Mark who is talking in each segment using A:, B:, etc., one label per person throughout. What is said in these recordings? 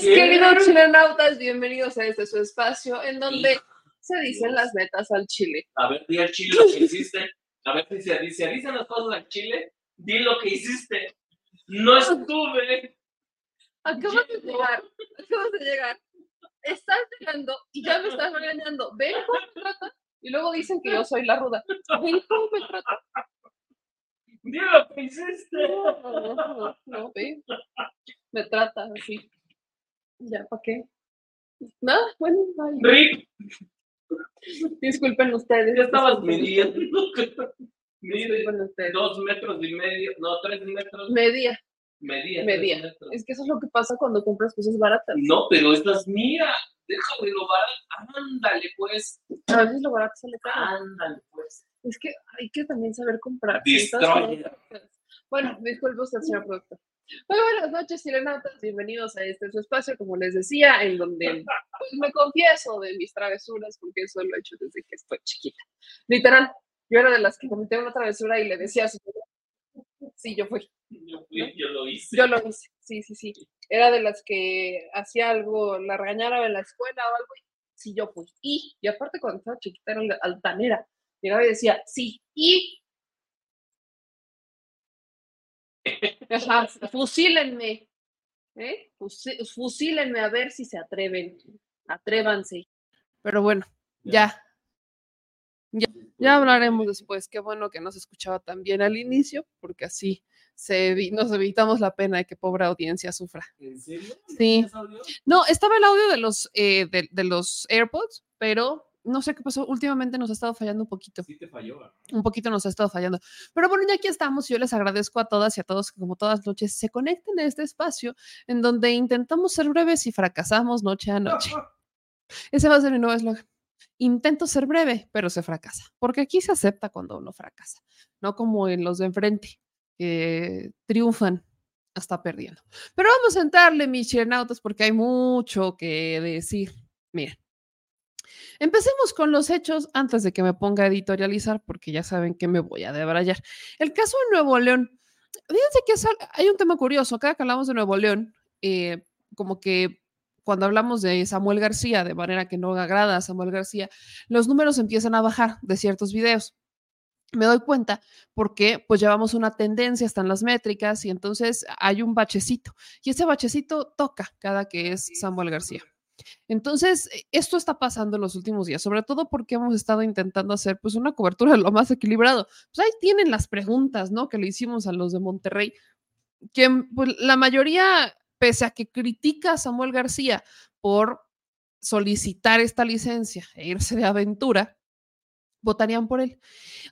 A: Bueno, chilenautas, bienvenidos a este su espacio en donde se dicen las metas al chile.
B: A ver, di al chile lo que hiciste. A ver si se, se dicen las cosas al chile. Di lo que hiciste. No estuve.
A: Acabas de llegar, acabas de llegar. Estás llegando y ya me estás regañando. Ven cómo me trata. Y luego dicen que yo soy la ruda. Ven cómo me trata.
B: Di lo que hiciste.
A: No, no, no, no, ve. Me trata así. Ya, ¿para qué? Nada, bueno, ay,
B: Rick,
A: disculpen ustedes.
B: ya estabas midiendo. Mide
A: Disculpen ustedes.
B: dos metros y medio. No, tres metros.
A: Media,
B: Medía.
A: media.
B: metros.
A: Es que eso es lo que pasa cuando compras cosas baratas.
B: No, pero estas, mira, déjame lo barato. Ándale, pues.
A: A veces lo barato sale caro.
B: Ándale, pues.
A: Es que hay que también saber comprar.
B: Destroyer.
A: Bueno, disculpe usted, señor productor. Muy buenas noches, sirenautas. Bienvenidos a este su espacio, como les decía, en donde pues, me confieso de mis travesuras, porque eso lo he hecho desde que estoy chiquita. Literal, yo era de las que cometía una travesura y le decía a su Sí, yo fui.
B: Yo, fui, yo lo hice.
A: Yo lo hice. Sí, sí, sí. Era de las que hacía algo, la regañara en la escuela o algo. y Sí, yo fui. Y, y aparte, cuando estaba chiquita, era altanera. Llegaba y decía, sí, y. Ajá, fusílenme. ¿eh? Fusílenme a ver si se atreven. Atrévanse. Pero bueno, ya. Ya, ya hablaremos después. Qué bueno que no se escuchaba tan bien al inicio, porque así se nos evitamos la pena de que pobre audiencia sufra.
B: ¿En serio? ¿No
A: Sí.
B: audio?
A: No, estaba el audio de los, eh, de, de los AirPods, pero no sé qué pasó. Últimamente nos ha estado fallando un poquito.
B: Sí te falló. ¿verdad?
A: Un poquito nos ha estado fallando. Pero bueno, ya aquí estamos. Yo les agradezco a todas y a todos que como todas noches se conecten a este espacio en donde intentamos ser breves y fracasamos noche a noche. Ese va a ser mi nuevo eslogan. Intento ser breve, pero se fracasa. Porque aquí se acepta cuando uno fracasa. No como en los de enfrente, que triunfan hasta perdiendo. Pero vamos a entrarle, mis chirenautas, porque hay mucho que decir. Miren. Empecemos con los hechos antes de que me ponga a editorializar, porque ya saben que me voy a debrayar. El caso de Nuevo León. Fíjense que es hay un tema curioso. Cada que hablamos de Nuevo León, eh, como que cuando hablamos de Samuel García, de manera que no agrada a Samuel García, los números empiezan a bajar de ciertos videos. Me doy cuenta porque pues llevamos una tendencia, están las métricas y entonces hay un bachecito y ese bachecito toca cada que es Samuel García. Entonces, eh, esto está pasando en los últimos días, sobre todo porque hemos estado intentando hacer pues una cobertura de lo más equilibrado. Pues ahí tienen las preguntas, ¿no? Que le hicimos a los de Monterrey, que pues, la mayoría, pese a que critica a Samuel García por solicitar esta licencia e irse de aventura, votarían por él.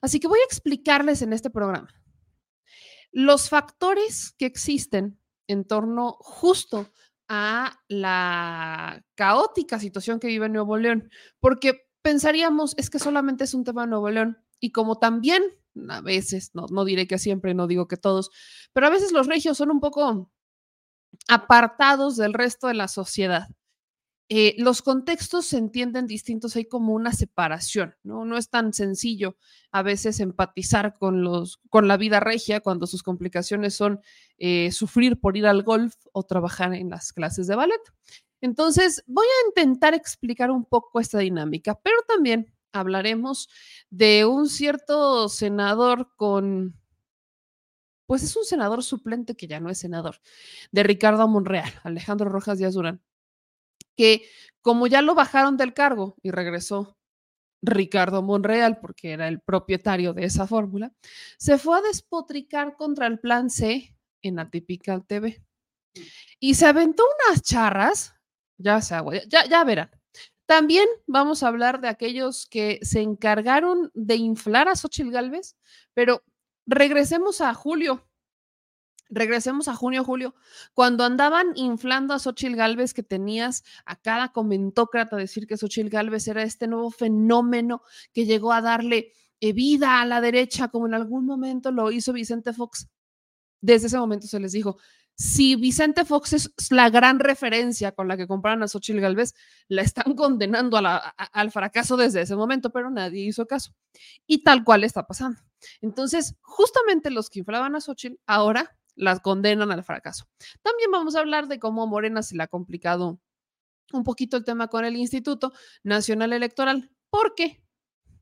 A: Así que voy a explicarles en este programa los factores que existen en torno justo a la caótica situación que vive Nuevo León, porque pensaríamos es que solamente es un tema de Nuevo León y como también a veces, no, no diré que siempre, no digo que todos, pero a veces los regios son un poco apartados del resto de la sociedad. Eh, los contextos se entienden distintos, hay como una separación, ¿no? No es tan sencillo a veces empatizar con, los, con la vida regia cuando sus complicaciones son eh, sufrir por ir al golf o trabajar en las clases de ballet. Entonces, voy a intentar explicar un poco esta dinámica, pero también hablaremos de un cierto senador con, pues es un senador suplente que ya no es senador, de Ricardo Monreal, Alejandro Rojas Díaz Durán, que como ya lo bajaron del cargo y regresó Ricardo Monreal, porque era el propietario de esa fórmula, se fue a despotricar contra el plan C en Atypical TV. Y se aventó unas charras, ya se agua, ya, ya verán. También vamos a hablar de aquellos que se encargaron de inflar a Xochitl Galvez, pero regresemos a julio. Regresemos a junio, julio, cuando andaban inflando a Xochitl Galvez, que tenías a cada comentócrata decir que Xochitl Galvez era este nuevo fenómeno que llegó a darle eh, vida a la derecha, como en algún momento lo hizo Vicente Fox. Desde ese momento se les dijo, si Vicente Fox es la gran referencia con la que compraron a Xochitl Galvez, la están condenando al fracaso desde ese momento, pero nadie hizo caso. Y tal cual está pasando. Entonces, justamente los que inflaban a Xochitl ahora las condenan al fracaso. También vamos a hablar de cómo Morena se le ha complicado un poquito el tema con el Instituto Nacional Electoral,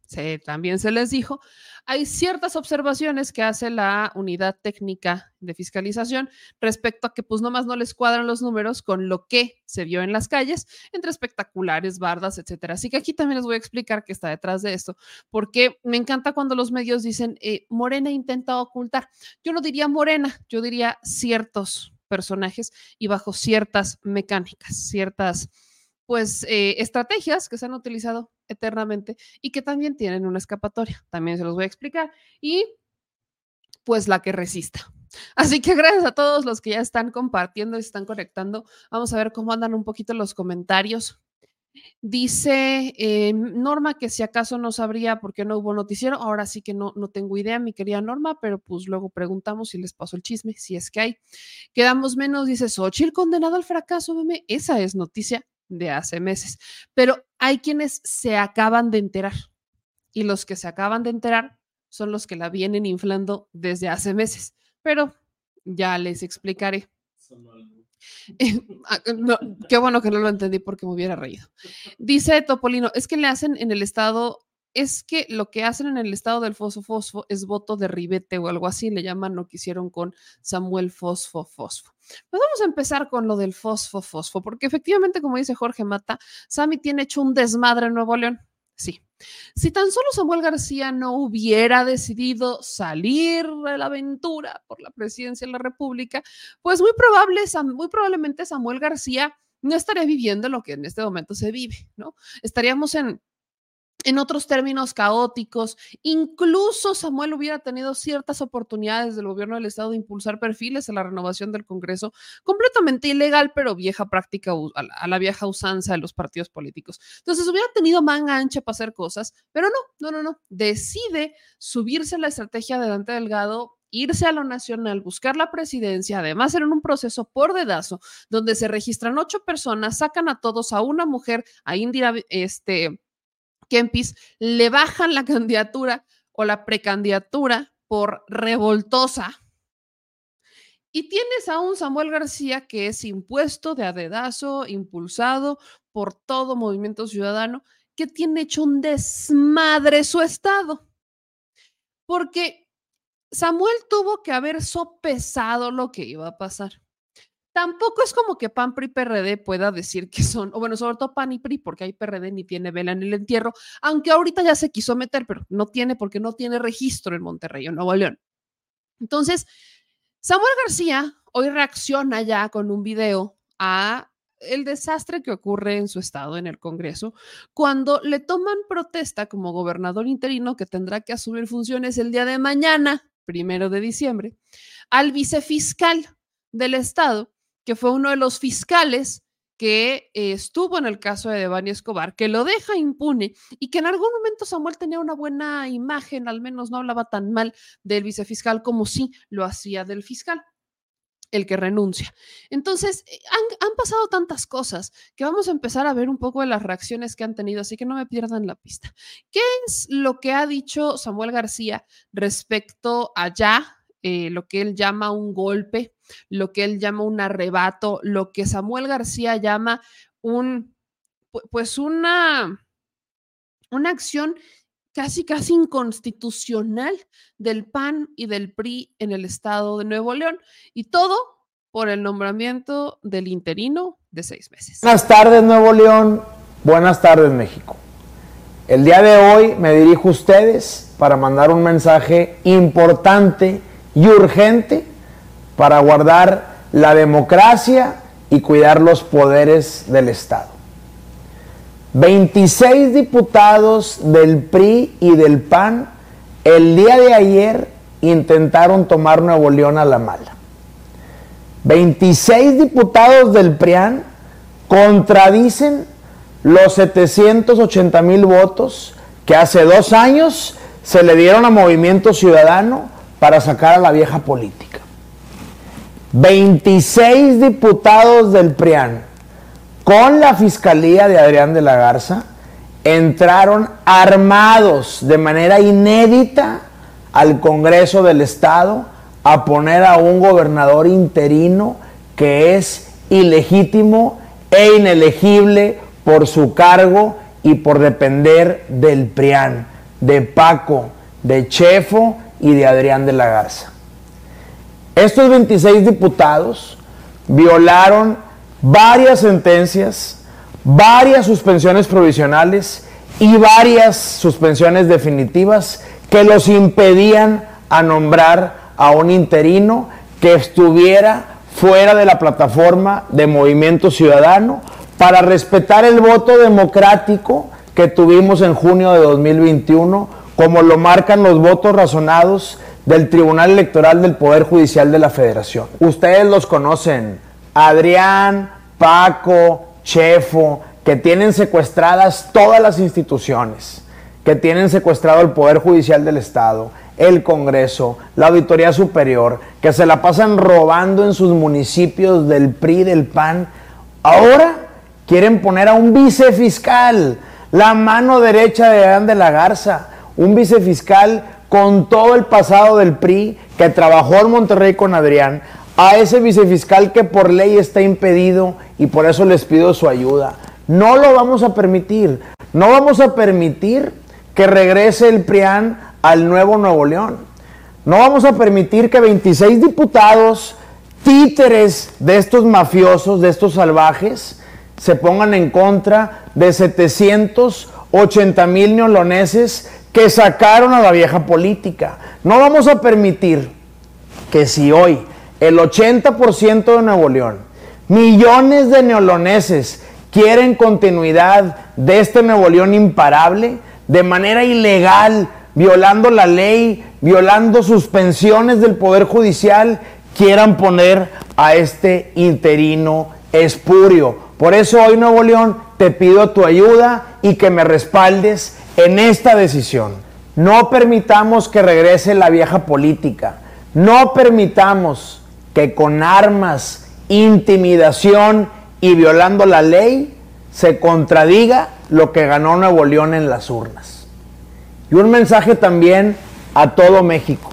A: porque también se les dijo, hay ciertas observaciones que hace la unidad técnica de fiscalización respecto a que pues nomás no les cuadran los números con lo que se vio en las calles, entre espectaculares, bardas, etcétera. Así que aquí también les voy a explicar qué está detrás de esto, porque me encanta cuando los medios dicen, eh, Morena intenta ocultar. Yo no diría Morena, yo diría ciertos personajes y bajo ciertas mecánicas, ciertas pues eh, estrategias que se han utilizado eternamente y que también tienen una escapatoria. También se los voy a explicar. Y pues la que resista. Así que gracias a todos los que ya están compartiendo y están conectando. Vamos a ver cómo andan un poquito los comentarios. Dice eh, Norma que si acaso no sabría por qué no hubo noticiero. Ahora sí que no, no tengo idea, mi querida Norma, pero pues luego preguntamos si les pasó el chisme, si es que hay. Quedamos menos, dice Xochitl condenado al fracaso, meme. Esa es noticia de hace meses. Pero hay quienes se acaban de enterar y los que se acaban de enterar son los que la vienen inflando desde hace meses. Pero ya les explicaré. Ah, qué bueno que no lo entendí porque me hubiera reído. Dice Topolino, es que le hacen en el estado es que lo que hacen en el estado del Fosfo Fosfo es voto de ribete o algo así, le llaman lo que hicieron con Samuel Fosfo Fosfo. Pues vamos a empezar con lo del Fosfo Fosfo, porque efectivamente, como dice Jorge Mata, Sami tiene hecho un desmadre en Nuevo León. Sí. Si tan solo Samuel García no hubiera decidido salir de la aventura por la presidencia de la República, pues muy, probable, muy probablemente Samuel García no estaría viviendo lo que en este momento se vive, ¿no? Estaríamos en en otros términos caóticos. Incluso Samuel hubiera tenido ciertas oportunidades del gobierno del Estado de impulsar perfiles a la renovación del Congreso, completamente ilegal, pero vieja práctica, a la vieja usanza de los partidos políticos. Entonces hubiera tenido manga ancha para hacer cosas, pero no, no, no, no. Decide subirse a la estrategia de Dante Delgado irse a lo nacional, buscar la presidencia, además en un proceso por dedazo, donde se registran ocho personas, sacan a todos a una mujer, a Indira, este, Kempis le bajan la candidatura o la precandidatura por revoltosa. Y tienes a un Samuel García que es impuesto de adedazo, impulsado por todo movimiento ciudadano, que tiene hecho un desmadre su estado. Porque Samuel tuvo que haber sopesado lo que iba a pasar tampoco es como que PAN, PRI, PRD pueda decir que son, o bueno, sobre todo PAN y PRI, porque hay PRD ni tiene vela en el entierro, aunque ahorita ya se quiso meter, pero no tiene porque no tiene registro en Monterrey o Nuevo León. Entonces, Samuel García hoy reacciona ya con un video a el desastre que ocurre en su estado, en el Congreso, cuando le toman protesta como gobernador interino que tendrá que asumir funciones el día de mañana, primero de diciembre, al vicefiscal del estado, que fue uno de los fiscales que eh, estuvo en el caso de Devani Escobar, que lo deja impune y que en algún momento Samuel tenía una buena imagen, al menos no hablaba tan mal del vicefiscal como sí lo hacía del fiscal el que renuncia. Entonces, eh, han, han, pasado tantas cosas que vamos a empezar a ver un poco de las reacciones que han tenido, así que no me pierdan la pista. ¿Qué es lo que ha dicho Samuel García respecto a ya eh, lo que él llama un golpe, lo que él llama un arrebato, lo que Samuel García llama un, pues una, una acción casi, casi inconstitucional del PAN y del PRI en el estado de Nuevo León. Y todo por el nombramiento del interino de seis meses.
C: Buenas tardes, Nuevo León. Buenas tardes, México. El día de hoy me dirijo a ustedes para mandar un mensaje importante y urgente para guardar la democracia y cuidar los poderes del Estado. 26 diputados del PRI y del PAN el día de ayer intentaron tomar Nuevo León a la mala. 26 diputados del PRIAN contradicen los 780 mil votos que hace dos años se le dieron a Movimiento Ciudadano para sacar a la vieja política. 26 diputados del PRIAN con la fiscalía de Adrián de la Garza entraron armados de manera inédita al Congreso del Estado a poner a un gobernador interino que es ilegítimo e inelegible por su cargo y por depender del PRIAN, de Paco, de Chefo y de Adrián de la Garza. Estos 26 diputados violaron varias sentencias, varias suspensiones provisionales y varias suspensiones definitivas que los impedían a nombrar a un interino que estuviera fuera de la plataforma de Movimiento Ciudadano para respetar el voto democrático que tuvimos en junio de 2021, como lo marcan los votos razonados del Tribunal Electoral del Poder Judicial de la Federación. Ustedes los conocen, Adrián, Paco, Chefo, que tienen secuestradas todas las instituciones, que tienen secuestrado el Poder Judicial del Estado, el Congreso, la Auditoría Superior, que se la pasan robando en sus municipios del PRI, del PAN, ahora quieren poner a un vicefiscal, la mano derecha de Adán de la Garza, un vicefiscal con todo el pasado del PRI que trabajó en Monterrey con Adrián, a ese vicefiscal que por ley está impedido y por eso les pido su ayuda. No lo vamos a permitir. No vamos a permitir que regrese el PRIAN al nuevo Nuevo León. No vamos a permitir que 26 diputados, títeres de estos mafiosos, de estos salvajes, se pongan en contra de 780 mil neoloneses que sacaron a la vieja política. No vamos a permitir que si hoy el 80% de Nuevo León, millones de neoloneses, quieren continuidad de este Nuevo León imparable de manera ilegal, violando la ley, violando suspensiones del Poder Judicial, quieran poner a este interino espurio. Por eso hoy Nuevo León te pido tu ayuda y que me respaldes en esta decisión. No permitamos que regrese la vieja política. No permitamos que con armas, intimidación y violando la ley, se contradiga lo que ganó Nuevo León en las urnas. Y un mensaje también a todo México.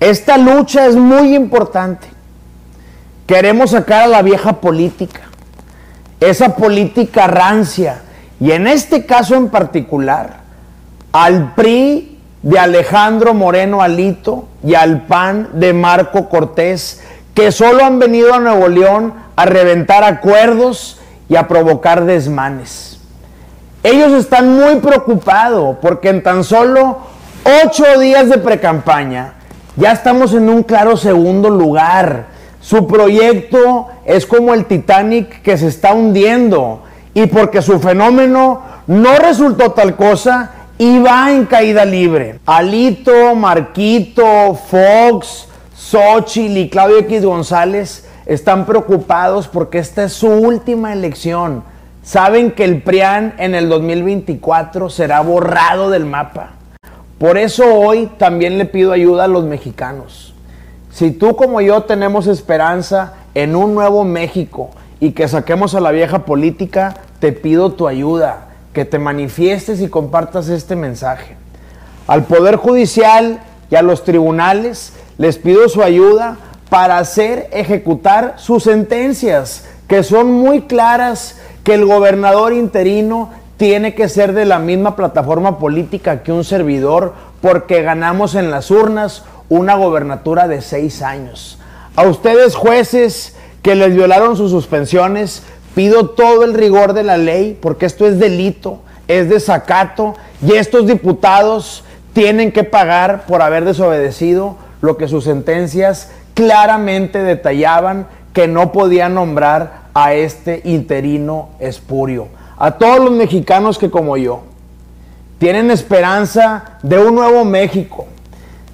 C: Esta lucha es muy importante. Queremos sacar a la vieja política, esa política rancia, y en este caso en particular, al PRI de Alejandro Moreno Alito y al PAN de Marco Cortés, que solo han venido a Nuevo León a reventar acuerdos y a provocar desmanes. Ellos están muy preocupados porque en tan solo ocho días de precampaña ya estamos en un claro segundo lugar. Su proyecto es como el Titanic que se está hundiendo y porque su fenómeno no resultó tal cosa va en caída libre. Alito, Marquito, Fox, Xochitl y Claudio X González están preocupados porque esta es su última elección. Saben que el PRIAN en el 2024 será borrado del mapa. Por eso hoy también le pido ayuda a los mexicanos. Si tú como yo tenemos esperanza en un nuevo México y que saquemos a la vieja política, te pido tu ayuda, que te manifiestes y compartas este mensaje. Al Poder Judicial y a los tribunales les pido su ayuda para hacer ejecutar sus sentencias, que son muy claras, que el gobernador interino tiene que ser de la misma plataforma política que un servidor, porque ganamos en las urnas una gobernatura de seis años. A ustedes jueces que les violaron sus suspensiones, pido todo el rigor de la ley, porque esto es delito, es desacato, y estos diputados tienen que pagar por haber desobedecido lo que sus sentencias claramente detallaban que no podía nombrar a este interino espurio. A todos los mexicanos que como yo tienen esperanza de un nuevo México,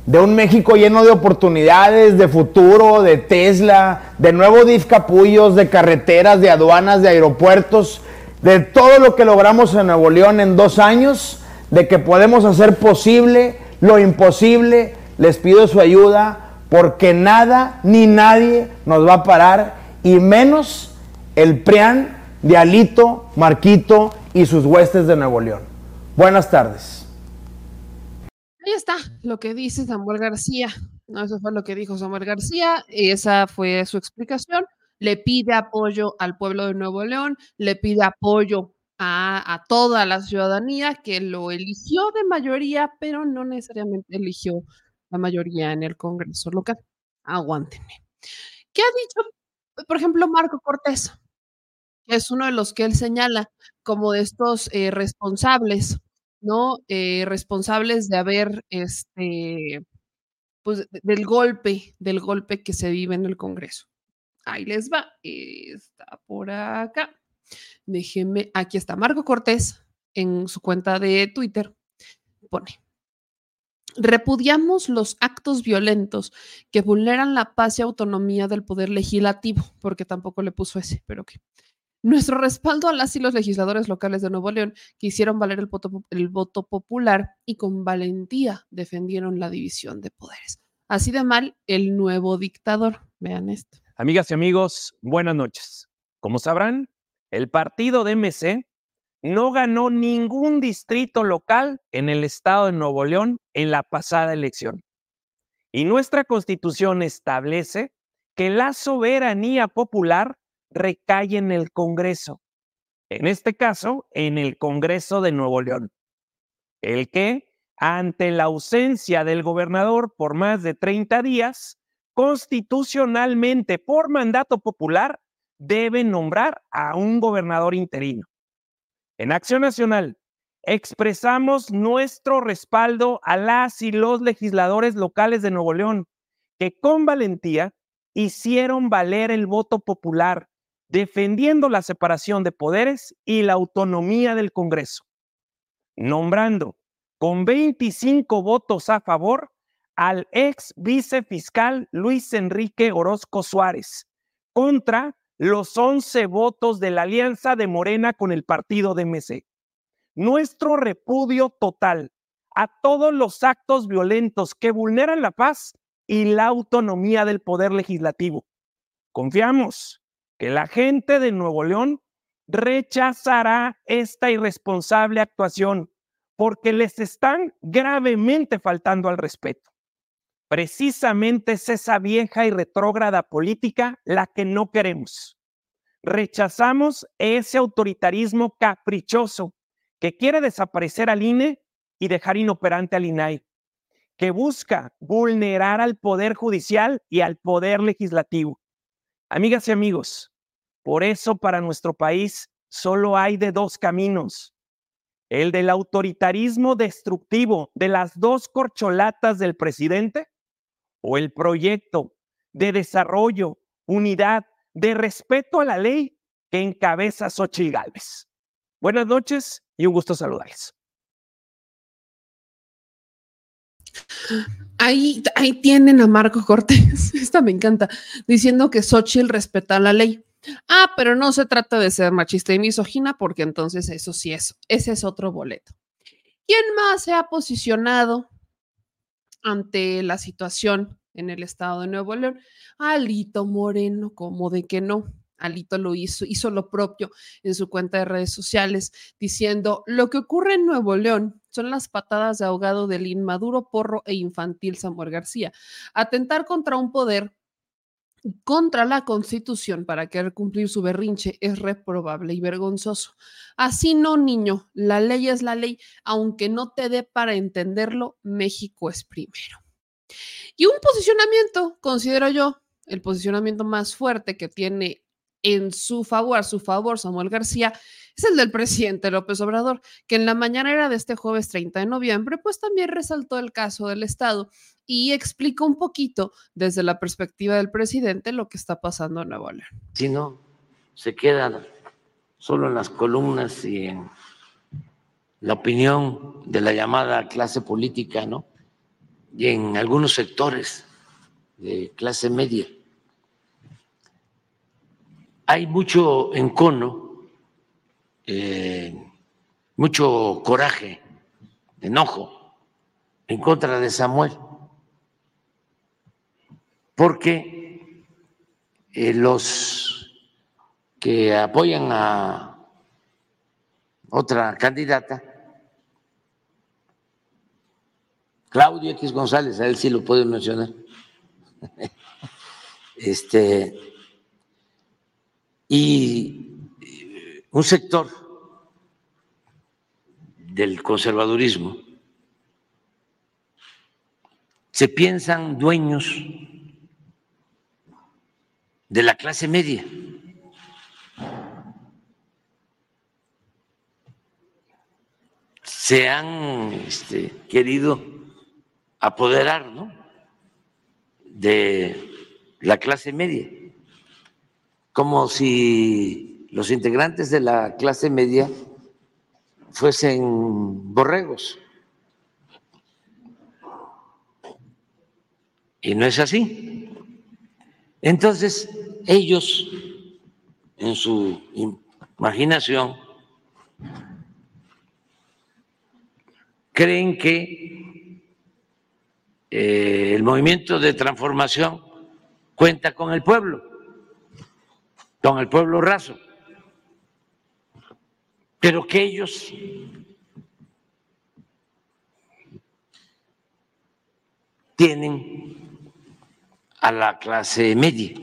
C: de un México lleno de oportunidades, de futuro, de Tesla, de nuevo DIF Capullos, de carreteras, de aduanas, de aeropuertos, de todo lo que logramos en Nuevo León en dos años, de que podemos hacer posible lo imposible, les pido su ayuda porque nada ni nadie nos va a parar, y menos el PRIAN de Alito, Marquito y sus huestes de Nuevo León. Buenas tardes.
A: Ahí está lo que dice Samuel García. Eso fue lo que dijo Samuel García. Esa fue su explicación. le pide apoyo al pueblo de Nuevo León, le pide apoyo a, a, toda la ciudadanía que lo eligió de mayoría, pero no necesariamente eligió la mayoría en el Congreso local. Aguántenme. ¿Qué ha dicho, por ejemplo, Marco Cortés? Es uno de los que él señala como de estos eh, responsables, ¿no? Eh, responsables de haber, este, pues, del golpe, del golpe que se vive en el Congreso. Ahí les va, está por acá. Déjenme, aquí está Marco Cortés en su cuenta de Twitter. Pone, Repudiamos los actos violentos que vulneran la paz y autonomía del poder legislativo, porque tampoco le puso ese, pero que. Nuestro respaldo a las y los legisladores locales de Nuevo León que hicieron valer el voto, popular y con valentía defendieron la división de poderes. Así de mal, el nuevo dictador. Vean esto.
D: Amigas y amigos, buenas noches. Como sabrán, el partido de MC no ganó ningún distrito local en el estado de Nuevo León en la pasada elección. Y nuestra constitución establece que la soberanía popular recae en el Congreso, en este caso, en el Congreso de Nuevo León, el que, ante la ausencia del gobernador por más de 30 días, constitucionalmente por mandato popular, debe nombrar a un gobernador interino. En Acción Nacional, expresamos nuestro respaldo a las y los legisladores locales de Nuevo León, que con valentía hicieron valer el voto popular, defendiendo la separación de poderes y la autonomía del Congreso, nombrando con 25 votos a favor al ex vicefiscal Luis Enrique Orozco Suárez contra los 11 votos de la alianza de Morena con el partido de MC. Nuestro repudio total a todos los actos violentos que vulneran la paz y la autonomía del poder legislativo. Confiamos que la gente de Nuevo León rechazará esta irresponsable actuación porque les están gravemente faltando al respeto. Precisamente es esa vieja y retrógrada política la que no queremos. Rechazamos ese autoritarismo caprichoso que quiere desaparecer al INE y dejar inoperante al INAI, que busca vulnerar al Poder Judicial y al Poder Legislativo. Amigas y amigos, por eso para nuestro país solo hay de dos caminos. El del autoritarismo destructivo de las dos corcholatas del presidente o el proyecto de desarrollo, unidad, de respeto a la ley que encabeza Xochitl Gálvez. Buenas noches y un gusto saludarles.
A: Ahí, ahí tienen a Marco Cortés, esta me encanta, diciendo que Xochitl respeta la ley. Ah, pero no se trata de ser machista y misógina, porque entonces eso sí es, ese es otro boleto. ¿Quién más se ha posicionado ante la situación en el estado de Nuevo León. Alito Moreno, como de que no. Alito lo hizo, hizo lo propio en su cuenta de redes sociales, diciendo, lo que ocurre en Nuevo León son las patadas de ahogado del inmaduro, porro e infantil Samuel García. Atentar contra un poder contra la constitución para querer cumplir su berrinche es reprobable y vergonzoso. Así no, niño, la ley es la ley, aunque no te dé para entenderlo, México es primero. Y un posicionamiento, considero yo, el posicionamiento más fuerte que tiene en su favor, su favor Samuel García, es el del presidente López Obrador, que en la mañanera de este jueves 30 de noviembre, pues también resaltó el caso del Estado y explicó un poquito desde la perspectiva del presidente lo que está pasando en Nuevo León.
E: Si no, se quedan solo en las columnas y en la opinión de la llamada clase política, ¿no? Y en algunos sectores de clase media. Hay mucho encono eh, mucho coraje, enojo en contra de Samuel, porque eh, los que apoyan a otra candidata, Claudio X González, a él sí lo puedo mencionar, este, Y eh, un sector del conservadurismo se piensan dueños de la clase media. Se han este, querido apoderar ¿no? de la clase media, como si los integrantes de la clase media fuesen borregos. Y no es así. Entonces, ellos, en su imaginación, creen que eh, el movimiento de transformación cuenta con el pueblo, con el pueblo raso, pero que ellos tienen a la clase media.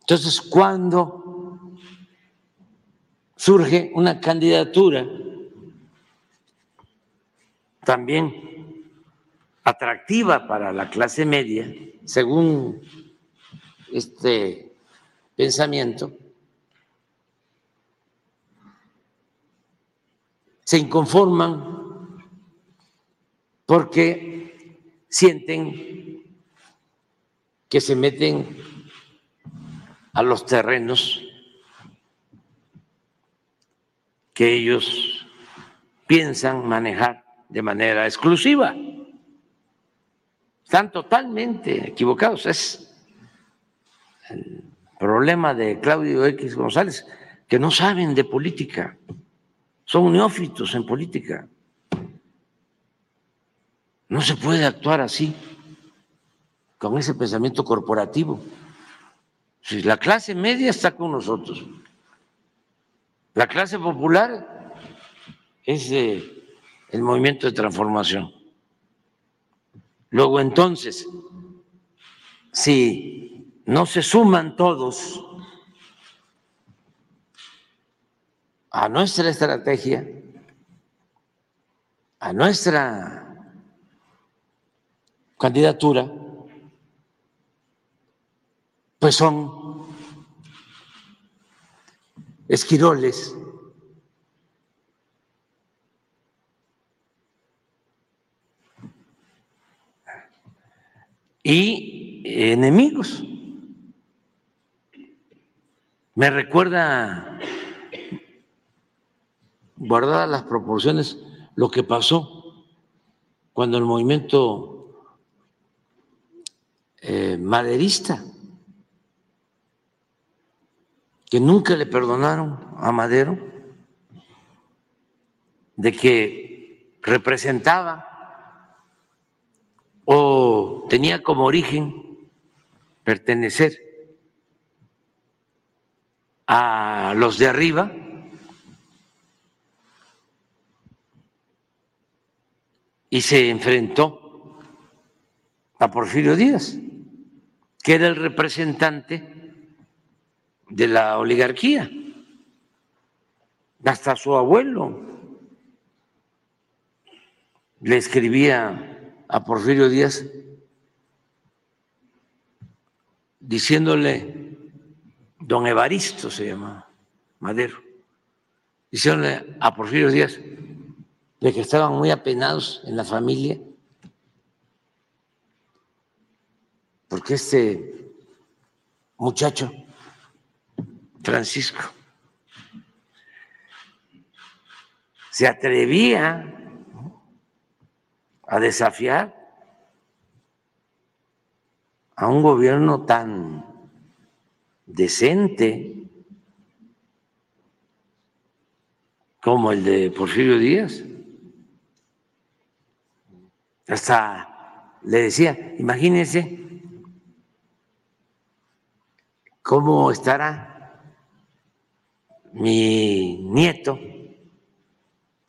E: Entonces, cuando surge una candidatura también atractiva para la clase media, según este pensamiento, se inconforman porque sienten que se meten a los terrenos que ellos piensan manejar de manera exclusiva. Están totalmente equivocados. Es el problema de Claudio X González, que no saben de política, son neófitos en política. No se puede actuar así, con ese pensamiento corporativo. Si la clase media está con nosotros, la clase popular es el movimiento de transformación. Luego entonces, si no se suman todos a nuestra estrategia, a nuestra candidatura, pues son esquiroles. Y enemigos. Me recuerda, guardadas las proporciones, lo que pasó cuando el movimiento eh, maderista, que nunca le perdonaron a Madero de que representaba o tenía como origen pertenecer a los de arriba, y se enfrentó a Porfirio Díaz que era el representante de la oligarquía. Hasta su abuelo le escribía a Porfirio Díaz diciéndole, don Evaristo se llama Madero, diciéndole a Porfirio Díaz de que estaban muy apenados en la familia porque este muchacho, Francisco, se atrevía a desafiar a un gobierno tan decente como el de Porfirio Díaz. Hasta le decía, imagínense ¿Cómo estará mi nieto,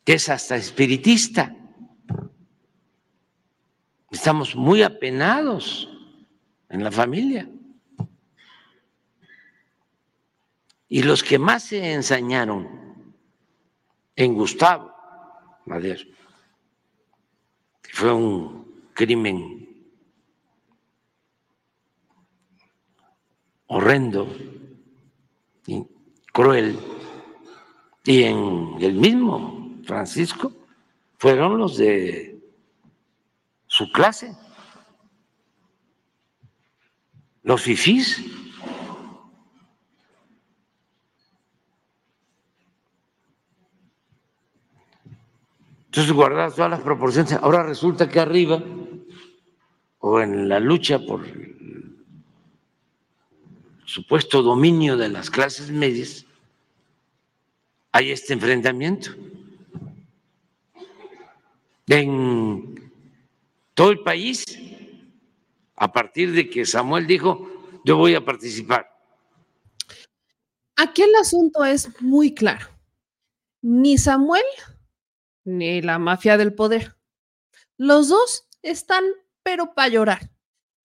E: que es hasta espiritista? Estamos muy apenados en la familia. Y los que más se ensañaron en Gustavo Madero, que fue un crimen horrendo y cruel, y en el mismo Francisco fueron los de su clase, los fifís. Entonces, guardadas todas las proporciones, ahora resulta que arriba, o en la lucha por el supuesto dominio de las clases medias, hay este enfrentamiento. En todo el país, a partir de que Samuel dijo, yo voy a participar.
A: Aquí el asunto es muy claro. Ni Samuel ni la mafia del poder. Los dos están, pero para llorar.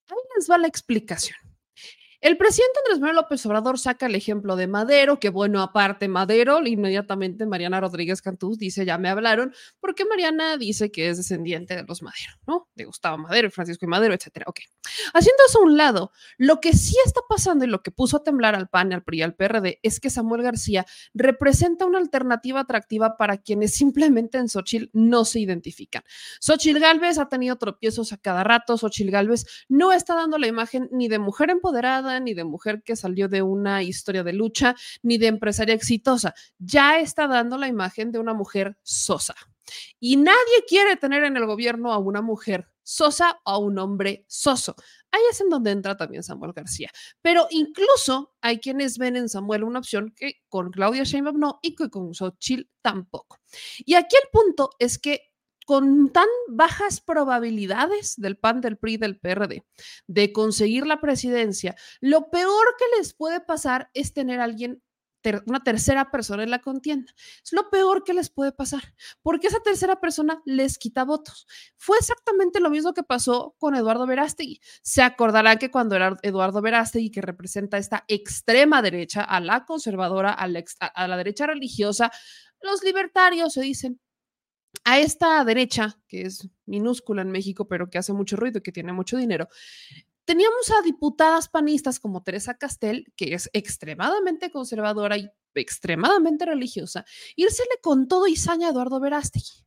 A: Ahí les va la explicación. El presidente Andrés Manuel López Obrador saca el ejemplo de Madero, que bueno, aparte Madero, inmediatamente Mariana Rodríguez Cantú dice, ya me hablaron, porque Mariana dice que es descendiente de los Madero, ¿no? De Gustavo Madero, Francisco y Madero, etcétera. Ok. Haciendo eso a un lado, lo que sí está pasando y lo que puso a temblar al PAN, al PRI y al PRD es que Samuel García representa una alternativa atractiva para quienes simplemente en Xochitl no se identifican. Xochitl Galvez ha tenido tropiezos a cada rato, Xochitl Galvez no está dando la imagen ni de mujer empoderada, ni de mujer que salió de una historia de lucha, ni de empresaria exitosa. Ya está dando la imagen de una mujer sosa. Y nadie quiere tener en el gobierno a una mujer sosa o a un hombre soso. Ahí es en donde entra también Samuel García. Pero incluso hay quienes ven en Samuel una opción que con Claudia Sheinbaum no y que con Xochitl tampoco. Y aquí el punto es que con tan bajas probabilidades del PAN, del PRI, del PRD, de conseguir la presidencia, lo peor que les puede pasar es tener a alguien una tercera persona en la contienda. Es lo peor que les puede pasar, porque esa tercera persona les quita votos. Fue exactamente lo mismo que pasó con Eduardo Verástegui. Se acordarán que cuando era Eduardo Verástegui, que representa esta extrema derecha, a la conservadora, a la, a la derecha religiosa, los libertarios se dicen, a esta derecha, que es minúscula en México, pero que hace mucho ruido y que tiene mucho dinero, teníamos a diputadas panistas como Teresa Castel, que es extremadamente conservadora y extremadamente religiosa, írsele con todo y saña a Eduardo Verástegui.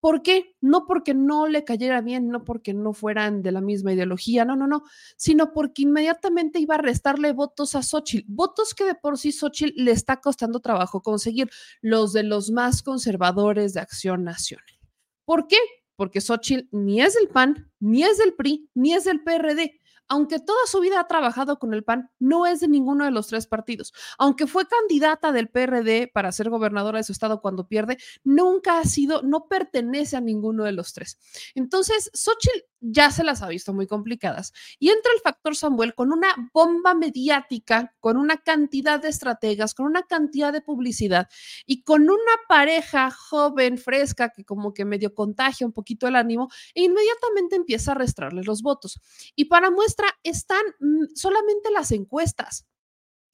A: ¿Por qué? No porque no le cayera bien, no porque no fueran de la misma ideología, no, no, no, sino porque inmediatamente iba a restarle votos a Xochitl, votos que de por sí Xochitl le está costando trabajo conseguir, los de los más conservadores de Acción Nacional. ¿Por qué? Porque Xochitl ni es del PAN, ni es del PRI, ni es del PRD aunque toda su vida ha trabajado con el PAN, no es de ninguno de los tres partidos. Aunque fue candidata del PRD para ser gobernadora de su estado cuando pierde, nunca ha sido, no pertenece a ninguno de los tres. Entonces, Xochitl ya se las ha visto muy complicadas. Y entra el factor Samuel con una bomba mediática, con una cantidad de estrategas, con una cantidad de publicidad y con una pareja joven, fresca, que como que medio contagia un poquito el ánimo e inmediatamente empieza a arrastrarle los votos. Y para muestra están mm, solamente las encuestas.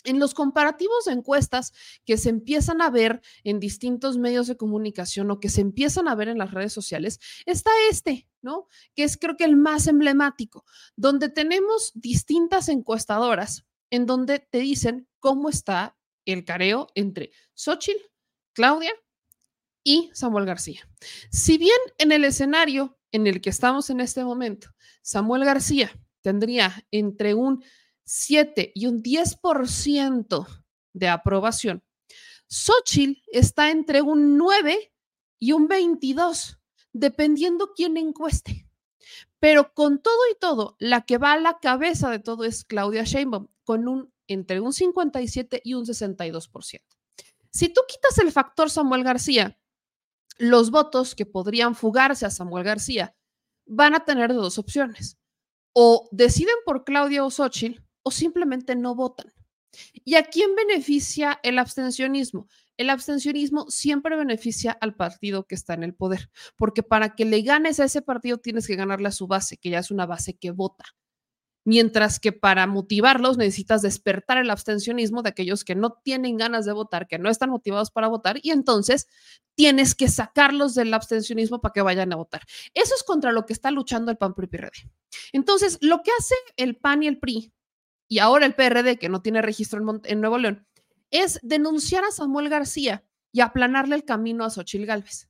A: En los comparativos de encuestas que se empiezan a ver en distintos medios de comunicación o que se empiezan a ver en las redes sociales, está este, ¿no? Que es creo que el más emblemático, donde tenemos distintas encuestadoras en donde te dicen cómo está el careo entre Xochitl, Claudia y Samuel García. Si bien en el escenario en el que estamos en este momento, Samuel García tendría entre un 7 y un 10% de aprobación. Xochitl está entre un 9 y un 22, dependiendo quién encueste. Pero con todo y todo, la que va a la cabeza de todo es Claudia Sheinbaum, con un entre un 57 y un 62%. Si tú quitas el factor Samuel García, los votos que podrían fugarse a Samuel García van a tener dos opciones. O deciden por Claudia o Xochitl o simplemente no votan. ¿Y a quién beneficia el abstencionismo? El abstencionismo siempre beneficia al partido que está en el poder, porque para que le ganes a ese partido tienes que ganarle a su base, que ya es una base que vota. Mientras que para motivarlos necesitas despertar el abstencionismo de aquellos que no tienen ganas de votar, que no están motivados para votar, y entonces tienes que sacarlos del abstencionismo para que vayan a votar. Eso es contra lo que está luchando el PAN PRI PRD. Entonces, lo que hace el PAN y el PRI, y ahora el PRD, que no tiene registro en, Nuevo León, es denunciar a Samuel García y aplanarle el camino a Xochil Gálvez.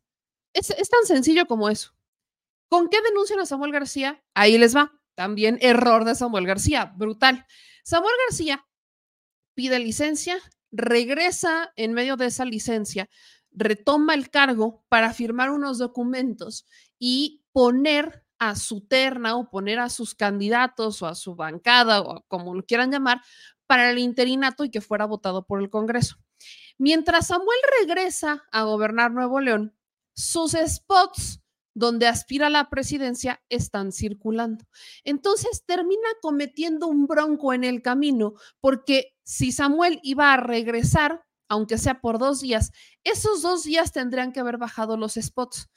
A: Es, es tan sencillo como eso. ¿Con qué denuncian a Samuel García? Ahí les va también error de Samuel García, brutal. Samuel García pide licencia, regresa en medio de esa licencia, retoma el cargo para firmar unos documentos y poner a su terna o poner a sus candidatos o a su bancada o como lo quieran llamar para el interinato y que fuera votado por el Congreso. Mientras Samuel regresa a gobernar Nuevo León, sus spots donde aspira a la presidencia están circulando. Entonces termina cometiendo un bronco en el camino, porque si Samuel iba a regresar, aunque sea por dos días, esos dos días tendrían que haber bajado los spots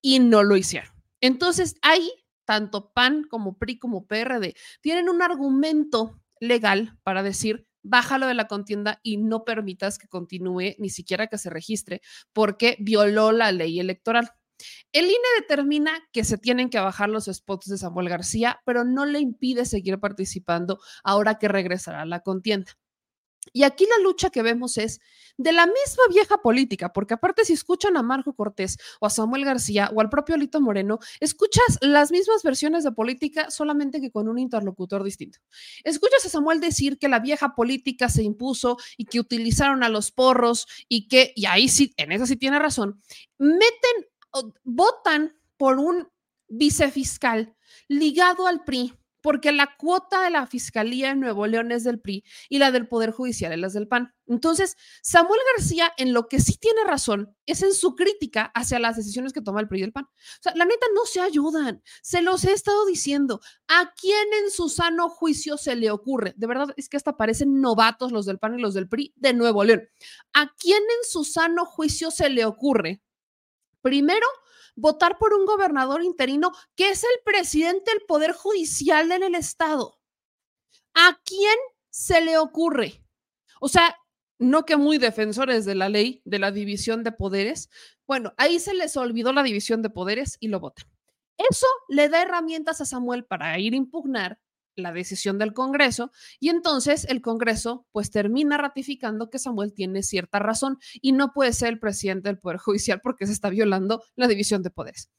A: y no lo hicieron. Entonces ahí, tanto PAN como PRI como PRD tienen un argumento legal para decir, bájalo de la contienda y no permitas que continúe, ni siquiera que se registre, porque violó la ley electoral. El INE determina que se tienen que bajar los spots de Samuel García, pero no le impide seguir participando ahora que regresará a la contienda. Y aquí la lucha que vemos es de la misma vieja política, porque aparte si escuchan a Marco Cortés o a Samuel García o al propio Lito Moreno, escuchas las mismas versiones de política, solamente que con un interlocutor distinto. Escuchas a Samuel decir que la vieja política se impuso y que utilizaron a los porros y que, y ahí sí, en eso sí tiene razón, meten votan por un vicefiscal ligado al PRI, porque la cuota de la Fiscalía en Nuevo León es del PRI y la del Poder Judicial es las del PAN. Entonces, Samuel García en lo que sí tiene razón es en su crítica hacia las decisiones que toma el PRI y el PAN. O sea, la neta no se ayudan. Se los he estado diciendo. ¿A quién en su sano juicio se le ocurre? De verdad es que hasta parecen novatos los del PAN y los del PRI de Nuevo León. ¿A quién en su sano juicio se le ocurre Primero, votar por un gobernador interino que es el presidente del Poder Judicial en el Estado. ¿A quién se le ocurre? O sea, no que muy defensores de la ley de la división de poderes. Bueno, ahí se les olvidó la división de poderes y lo votan. Eso le da herramientas a Samuel para ir a impugnar la decisión del Congreso y entonces el Congreso pues termina ratificando que Samuel tiene cierta razón y no puede ser el presidente del Poder Judicial porque se está violando la división de poderes.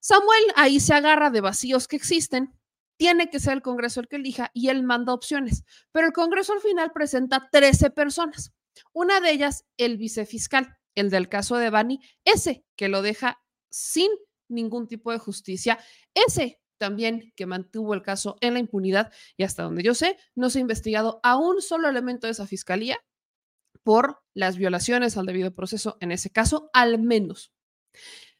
A: Samuel ahí se agarra de vacíos que existen, tiene que ser el Congreso el que elija y él manda opciones, pero el Congreso al final presenta 13 personas, una de ellas el vicefiscal, el del caso de Bani, ese que lo deja sin ningún tipo de justicia, ese también que mantuvo el caso en la impunidad y hasta donde yo sé, no se ha investigado a un solo elemento de esa fiscalía por las violaciones al debido proceso en ese caso, al menos.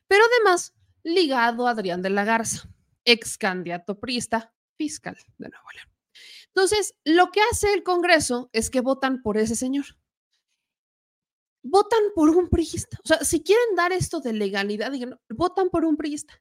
A: Pero además, ligado a Adrián de la Garza, ex candidato priista fiscal de Nuevo León. Entonces, lo que hace el Congreso es que votan por ese señor. Votan por un priista. O sea, si quieren dar esto de legalidad, digan, votan por un priista.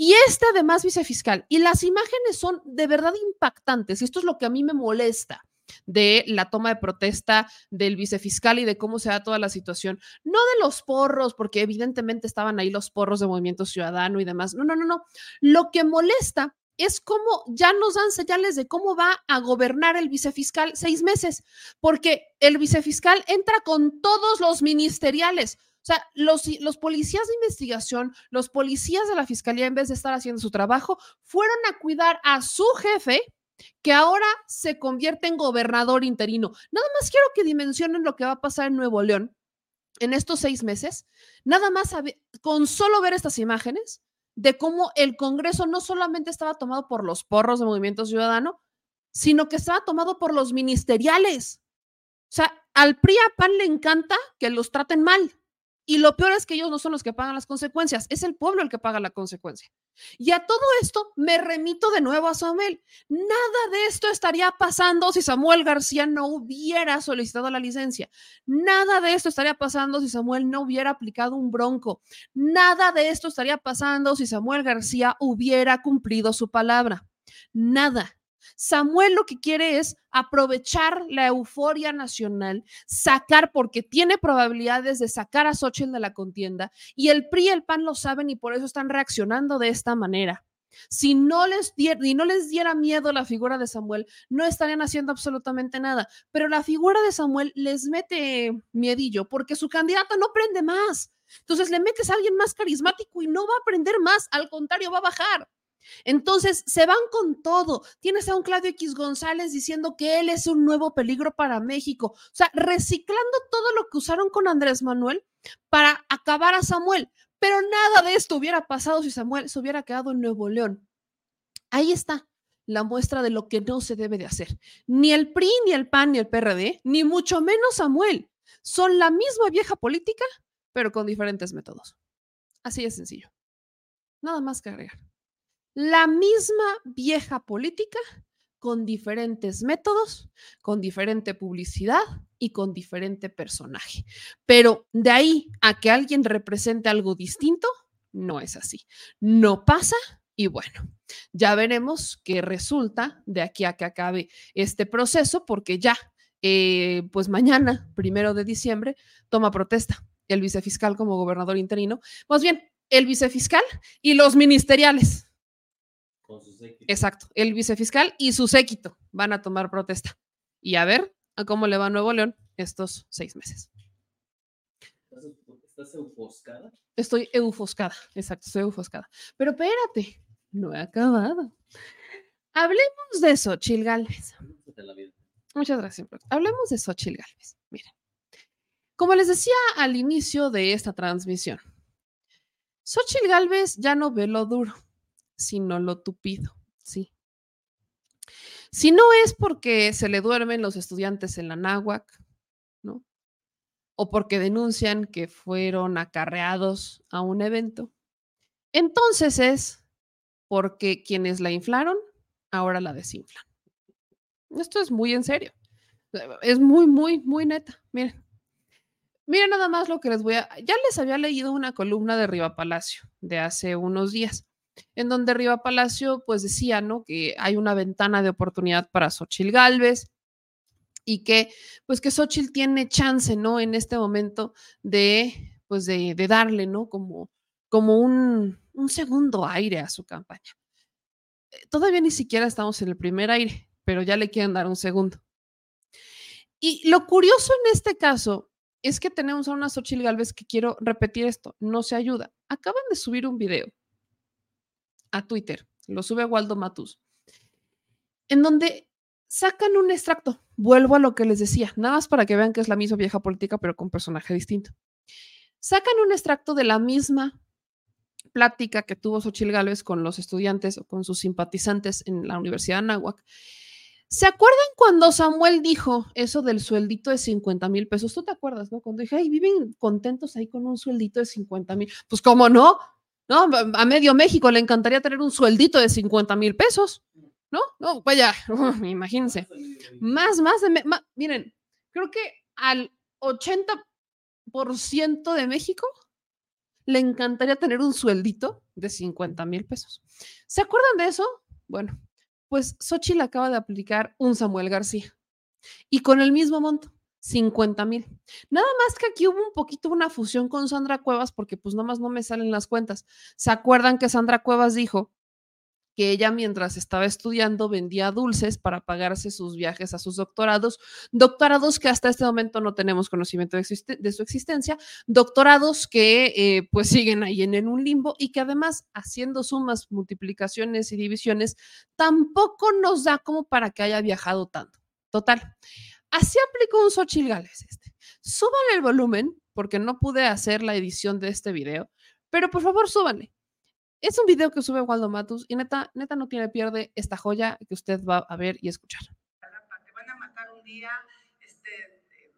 A: Y este además vicefiscal. Y las imágenes son de verdad impactantes. Y esto es lo que a mí me molesta de la toma de protesta del vicefiscal y de cómo se da toda la situación. No de los porros, porque evidentemente estaban ahí los porros de Movimiento Ciudadano y demás. No, no, no, no. Lo que molesta es cómo ya nos dan señales de cómo va a gobernar el vicefiscal seis meses, porque el vicefiscal entra con todos los ministeriales. Sea, los, los policías de investigación, los policías de la fiscalía, en vez de estar haciendo su trabajo, fueron a cuidar a su jefe, que ahora se convierte en gobernador interino. Nada más quiero que dimensionen lo que va a pasar en Nuevo León en estos seis meses. Nada más con solo ver estas imágenes de cómo el Congreso no solamente estaba tomado por los porros de Movimiento Ciudadano, sino que estaba tomado por los ministeriales. O sea, al PRI a PAN le encanta que los traten mal. Y lo peor es que ellos no son los que pagan las consecuencias, es el pueblo el que paga la consecuencia. Y a todo esto me remito de nuevo a Samuel. Nada de esto estaría pasando si Samuel García no hubiera solicitado la licencia. Nada de esto estaría pasando si Samuel no hubiera aplicado un bronco. Nada de esto estaría pasando si Samuel García hubiera cumplido su palabra. Nada. Samuel lo que quiere es aprovechar la euforia nacional, sacar, porque tiene probabilidades de sacar a Xochitl de la contienda, y el PRI y el PAN lo saben y por eso están reaccionando de esta manera. Si no les, diera, no les diera miedo la figura de Samuel, no estarían haciendo absolutamente nada. Pero la figura de Samuel les mete miedillo porque su candidato no prende más. Entonces le metes a alguien más carismático y no va a aprender más, al contrario, va a bajar. Entonces se van con todo. Tienes a un Claudio X González diciendo que él es un nuevo peligro para México. O sea, reciclando todo lo que usaron con Andrés Manuel para acabar a Samuel. Pero nada de esto hubiera pasado si Samuel se hubiera quedado en Nuevo León. Ahí está la muestra de lo que no se debe de hacer. Ni el PRI, ni el PAN, ni el PRD, ni mucho menos Samuel. Son la misma vieja política, pero con diferentes métodos. Así de sencillo. Nada más que agregar. La misma vieja política con diferentes métodos, con diferente publicidad y con diferente personaje. Pero de ahí a que alguien represente algo distinto, no es así. No pasa y bueno, ya veremos qué resulta de aquí a que acabe este proceso, porque ya, eh, pues mañana, primero de diciembre, toma protesta el vicefiscal como gobernador interino. Más bien, el vicefiscal y los ministeriales Exacto, el vicefiscal y su séquito van a tomar protesta. Y a ver a cómo le va a Nuevo León estos seis meses.
B: ¿Estás eufoscada?
A: Estoy eufoscada, exacto, estoy eufoscada. Pero espérate, no he acabado. Hablemos de Xochil Gálvez. Muchas gracias. Hablemos de Xochil Gálvez. Miren, como les decía al inicio de esta transmisión, Xochil Gálvez ya no ve lo duro sino lo tupido, sí. Si no es porque se le duermen los estudiantes en la náhuac, ¿no? O porque denuncian que fueron acarreados a un evento, entonces es porque quienes la inflaron ahora la desinflan. Esto es muy en serio. Es muy, muy, muy neta. Miren. Miren nada más lo que les voy a... Ya les había leído una columna de Riva Palacio de hace unos días en donde Riva Palacio pues decía, ¿no? Que hay una ventana de oportunidad para Xochil Gálvez y que pues que Xochil tiene chance, ¿no? En este momento de pues de, darle, ¿no? Como, como un, un segundo aire a su campaña. Eh, todavía ni siquiera estamos en el primer aire, pero ya le quieren dar un segundo. Y lo curioso en este caso es que tenemos a una Xochil Gálvez que quiero repetir esto, no se ayuda. Acaban de subir un video a Twitter, lo sube Waldo Matus, en donde sacan un extracto. Vuelvo a lo que les decía, nada más para que vean que es la misma vieja política, pero con personaje distinto. Sacan un extracto de la misma plática que tuvo Xochil Gálvez con los estudiantes o con sus simpatizantes en la Universidad de Anáhuac. ¿Se acuerdan cuando Samuel dijo eso del sueldito de 50 mil pesos? ¿Tú te acuerdas, no? Cuando dije, ay, viven contentos ahí con un sueldito de 50 mil. Pues, ¿cómo no? ¿No? A medio México le encantaría tener un sueldito de 50 mil pesos, ¿no? No, vaya, imagínense. Más, más, de, miren, creo que al 80% de México le encantaría tener un sueldito de 50 mil pesos. ¿Se acuerdan de eso? Bueno, pues Xochitl acaba de aplicar un Samuel García y con el mismo monto. 50 mil. Nada más que aquí hubo un poquito una fusión con Sandra Cuevas porque pues nada más no me salen las cuentas. ¿Se acuerdan que Sandra Cuevas dijo que ella mientras estaba estudiando vendía dulces para pagarse sus viajes a sus doctorados, doctorados que hasta este momento no tenemos conocimiento de, su existencia, doctorados que eh, pues siguen ahí en, en un limbo y que además haciendo sumas, multiplicaciones y divisiones tampoco nos da como para que haya viajado tanto. Total. Así aplicó un Xochitl Gales este. Súbanle el volumen, porque no pude hacer la edición de este video, pero por favor súbanle. Es un video que sube Waldo Matus y neta, neta no tiene pierde esta joya que usted va a ver y escuchar.
F: Te van a matar un día, este, eh,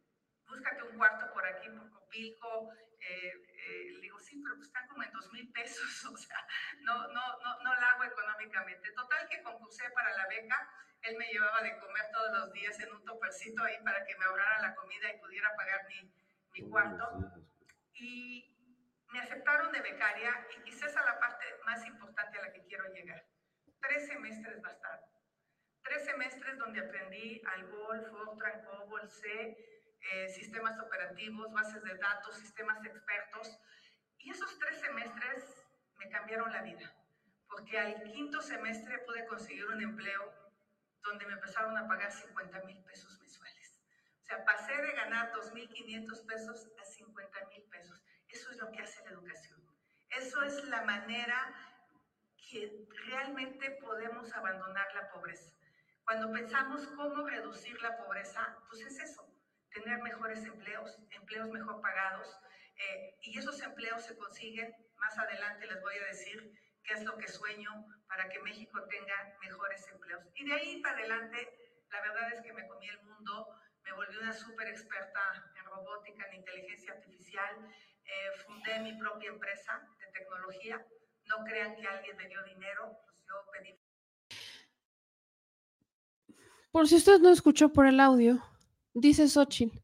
F: búscate un cuarto por aquí, por Copilco. Eh, eh, le digo, sí, pero pues están como en dos mil pesos, o sea, no, no, no, no la hago económicamente. Total que concursé para la beca él me llevaba de comer todos los días en un topercito ahí para que me ahorrara la comida y pudiera pagar mi, mi cuarto. Y me aceptaron de becaria y quizás a la parte más importante a la que quiero llegar. Tres semestres bastaron. tres semestres donde aprendí Albol, Fortran, COBOL, C, eh, sistemas operativos, bases de datos, sistemas expertos. Y esos tres semestres me cambiaron la vida, porque al quinto semestre pude conseguir un empleo donde me empezaron a pagar 50 mil pesos mensuales. O sea, pasé de ganar 2.500 pesos a 50 mil pesos. Eso es lo que hace la educación. Eso es la manera que realmente podemos abandonar la pobreza. Cuando pensamos cómo reducir la pobreza, pues es eso, tener mejores empleos, empleos mejor pagados, eh, y esos empleos se consiguen, más adelante les voy a decir qué es lo que sueño para que México tenga mejores empleos. Y de ahí para adelante, la verdad es que me comí el mundo, me volví una súper experta en robótica, en inteligencia artificial, eh, fundé mi propia empresa de tecnología. No crean que alguien me dio dinero, pues yo pedí.
A: Por si usted no escuchó por el audio, dice Xochitl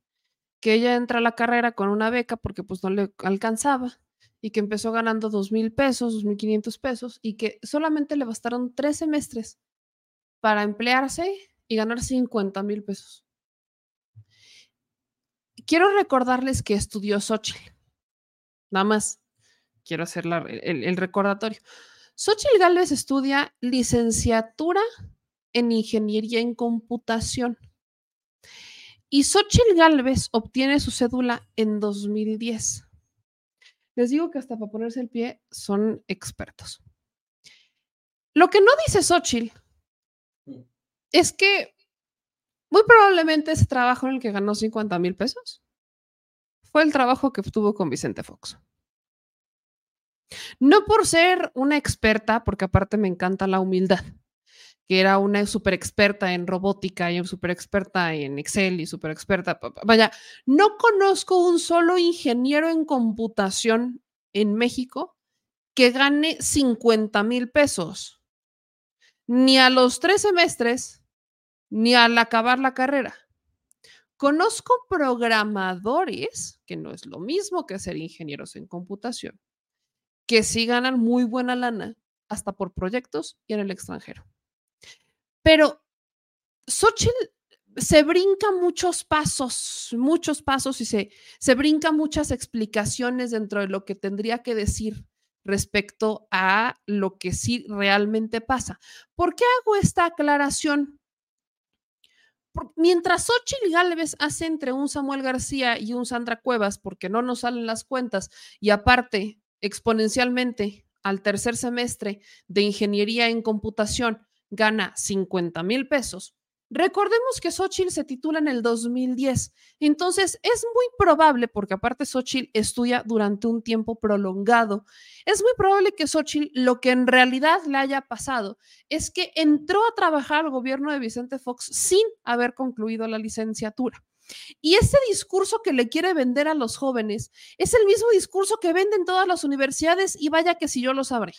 A: que ella entra a la carrera con una beca porque pues no le alcanzaba y que empezó ganando dos mil pesos, dos mil quinientos pesos y que solamente le bastaron tres semestres para emplearse y ganar 50 mil pesos. Quiero recordarles que estudió Xochitl. Nada más quiero hacer el, el, recordatorio. Xochitl Gálvez estudia licenciatura en ingeniería en computación. Y Xochitl Gálvez obtiene su cédula en 2010. Les digo que hasta para ponerse el pie son expertos. Lo que no dice Xochitl es que muy probablemente ese trabajo en el que ganó 50 mil pesos fue el trabajo que obtuvo con Vicente Fox. No por ser una experta, porque aparte me encanta la humildad, que era una súper experta en robótica y súper experta en Excel y súper experta. Vaya, no conozco un solo ingeniero en computación en México que gane 50 mil pesos, ni a los tres semestres, ni al acabar la carrera. Conozco programadores, que no es lo mismo que ser ingenieros en computación, que sí ganan muy buena lana, hasta por proyectos y en el extranjero. Pero Xochitl se brinca muchos pasos, muchos pasos y se, se brinca muchas explicaciones dentro de lo que tendría que decir respecto a lo que sí realmente pasa. ¿Por qué hago esta aclaración? mientras Xochitl Galvez hace entre un Samuel García y un Sandra Cuevas, porque no nos salen las cuentas, y aparte, exponencialmente, al tercer semestre de ingeniería en computación, gana 50 mil pesos. Recordemos que Xochitl se titula en el 2010, entonces es muy probable, porque aparte Xochitl estudia durante un tiempo prolongado, es muy probable que Xochitl lo que en realidad le haya pasado es que entró a trabajar al gobierno de Vicente Fox sin haber concluido la licenciatura. Y ese discurso que le quiere vender a los jóvenes es el mismo discurso que venden todas las universidades y vaya que si yo lo sabré.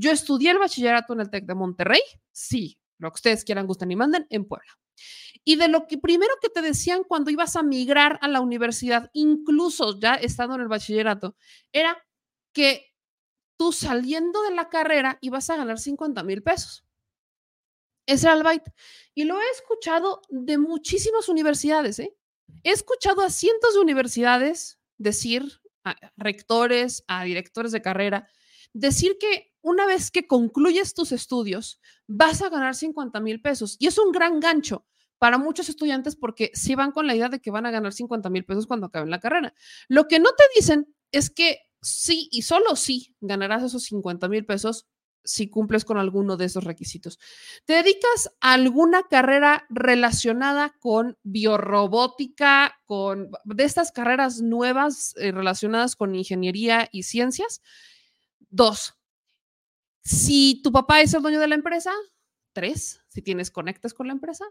A: Yo estudié el bachillerato en el TEC de Monterrey, sí, lo que ustedes quieran, gusten y manden, en Puebla. Y de lo que primero que te decían cuando ibas a migrar a la universidad, incluso ya estando en el bachillerato, era que tú saliendo de la carrera ibas a ganar 50 mil pesos. Ese era el byte. Y lo he escuchado de muchísimas universidades. ¿eh? He escuchado a cientos de universidades decir, a rectores, a directores de carrera, decir que una vez que concluyes tus estudios, vas a ganar 50 mil pesos. Y es un gran gancho para muchos estudiantes porque sí van con la idea de que van a ganar 50 mil pesos cuando acaben la carrera. Lo que no te dicen es que sí y solo sí ganarás esos 50 mil pesos si cumples con alguno de esos requisitos. ¿Te dedicas a alguna carrera relacionada con biorrobótica, con de estas carreras nuevas eh, relacionadas con ingeniería y ciencias? Dos, si tu papá es el dueño de la empresa, tres, si tienes conectes con la empresa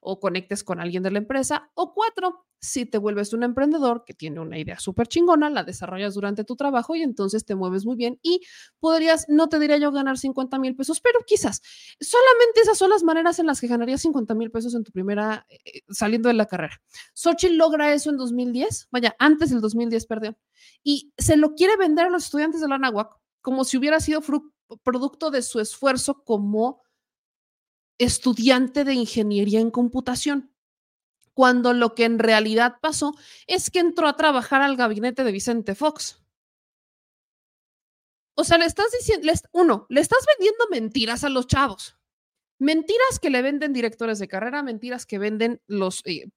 A: o conectes con alguien de la empresa, o cuatro, si te vuelves un emprendedor que tiene una idea súper chingona, la desarrollas durante tu trabajo y entonces te mueves muy bien y podrías, no te diría yo ganar 50 mil pesos, pero quizás solamente esas son las maneras en las que ganarías 50 mil pesos en tu primera, eh, saliendo de la carrera. Xochitl logra eso en 2010, vaya, antes del 2010, perdón, y se lo quiere vender a los estudiantes de la Anáhuac como si hubiera sido producto de su esfuerzo como estudiante de ingeniería en computación, cuando lo que en realidad pasó es que entró a trabajar al gabinete de Vicente Fox. O sea, le estás diciendo, uno, le estás vendiendo mentiras a los chavos. Mentiras que le venden directores de carrera, mentiras que venden los eh,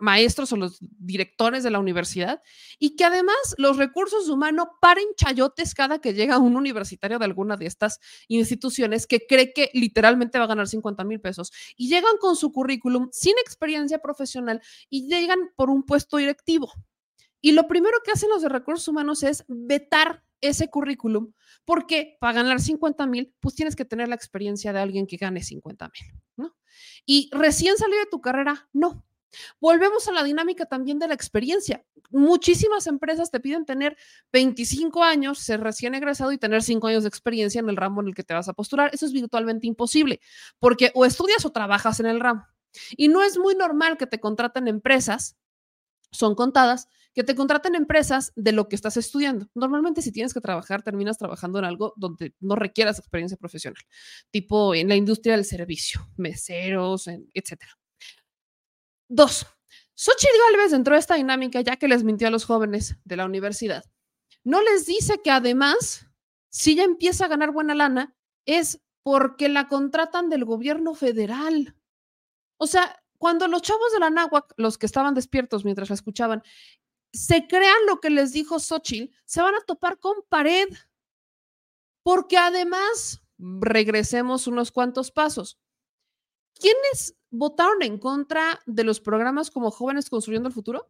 A: maestros o los directores de la universidad y que además los recursos humanos paren chayotes cada que llega un universitario de alguna de estas instituciones que cree que literalmente va a ganar 50 mil pesos y llegan con su currículum sin experiencia profesional y llegan por un puesto directivo. Y lo primero que hacen los de recursos humanos es vetar ese currículum, porque para ganar 50 mil, pues tienes que tener la experiencia de alguien que gane 50 mil, ¿no? Y recién salido de tu carrera, no. Volvemos a la dinámica también de la experiencia. Muchísimas empresas te piden tener 25 años, ser recién egresado y tener 5 años de experiencia en el ramo en el que te vas a postular. Eso es virtualmente imposible, porque o estudias o trabajas en el ramo. Y no es muy normal que te contraten empresas, son contadas, que te contraten empresas de lo que estás estudiando. Normalmente si tienes que trabajar, terminas trabajando en algo donde no requieras experiencia profesional, tipo en la industria del servicio, meseros, etc. Dos, Xochitl Galvez entró a esta dinámica ya que les mintió a los jóvenes de la universidad. No les dice que además, si ya empieza a ganar buena lana, es porque la contratan del gobierno federal. O sea, cuando los chavos de la náhuac, los que estaban despiertos mientras la escuchaban, se crean lo que les dijo Xochitl, se van a topar con pared. Porque además, regresemos unos cuantos pasos. ¿Quiénes votaron en contra de los programas como Jóvenes Construyendo el Futuro?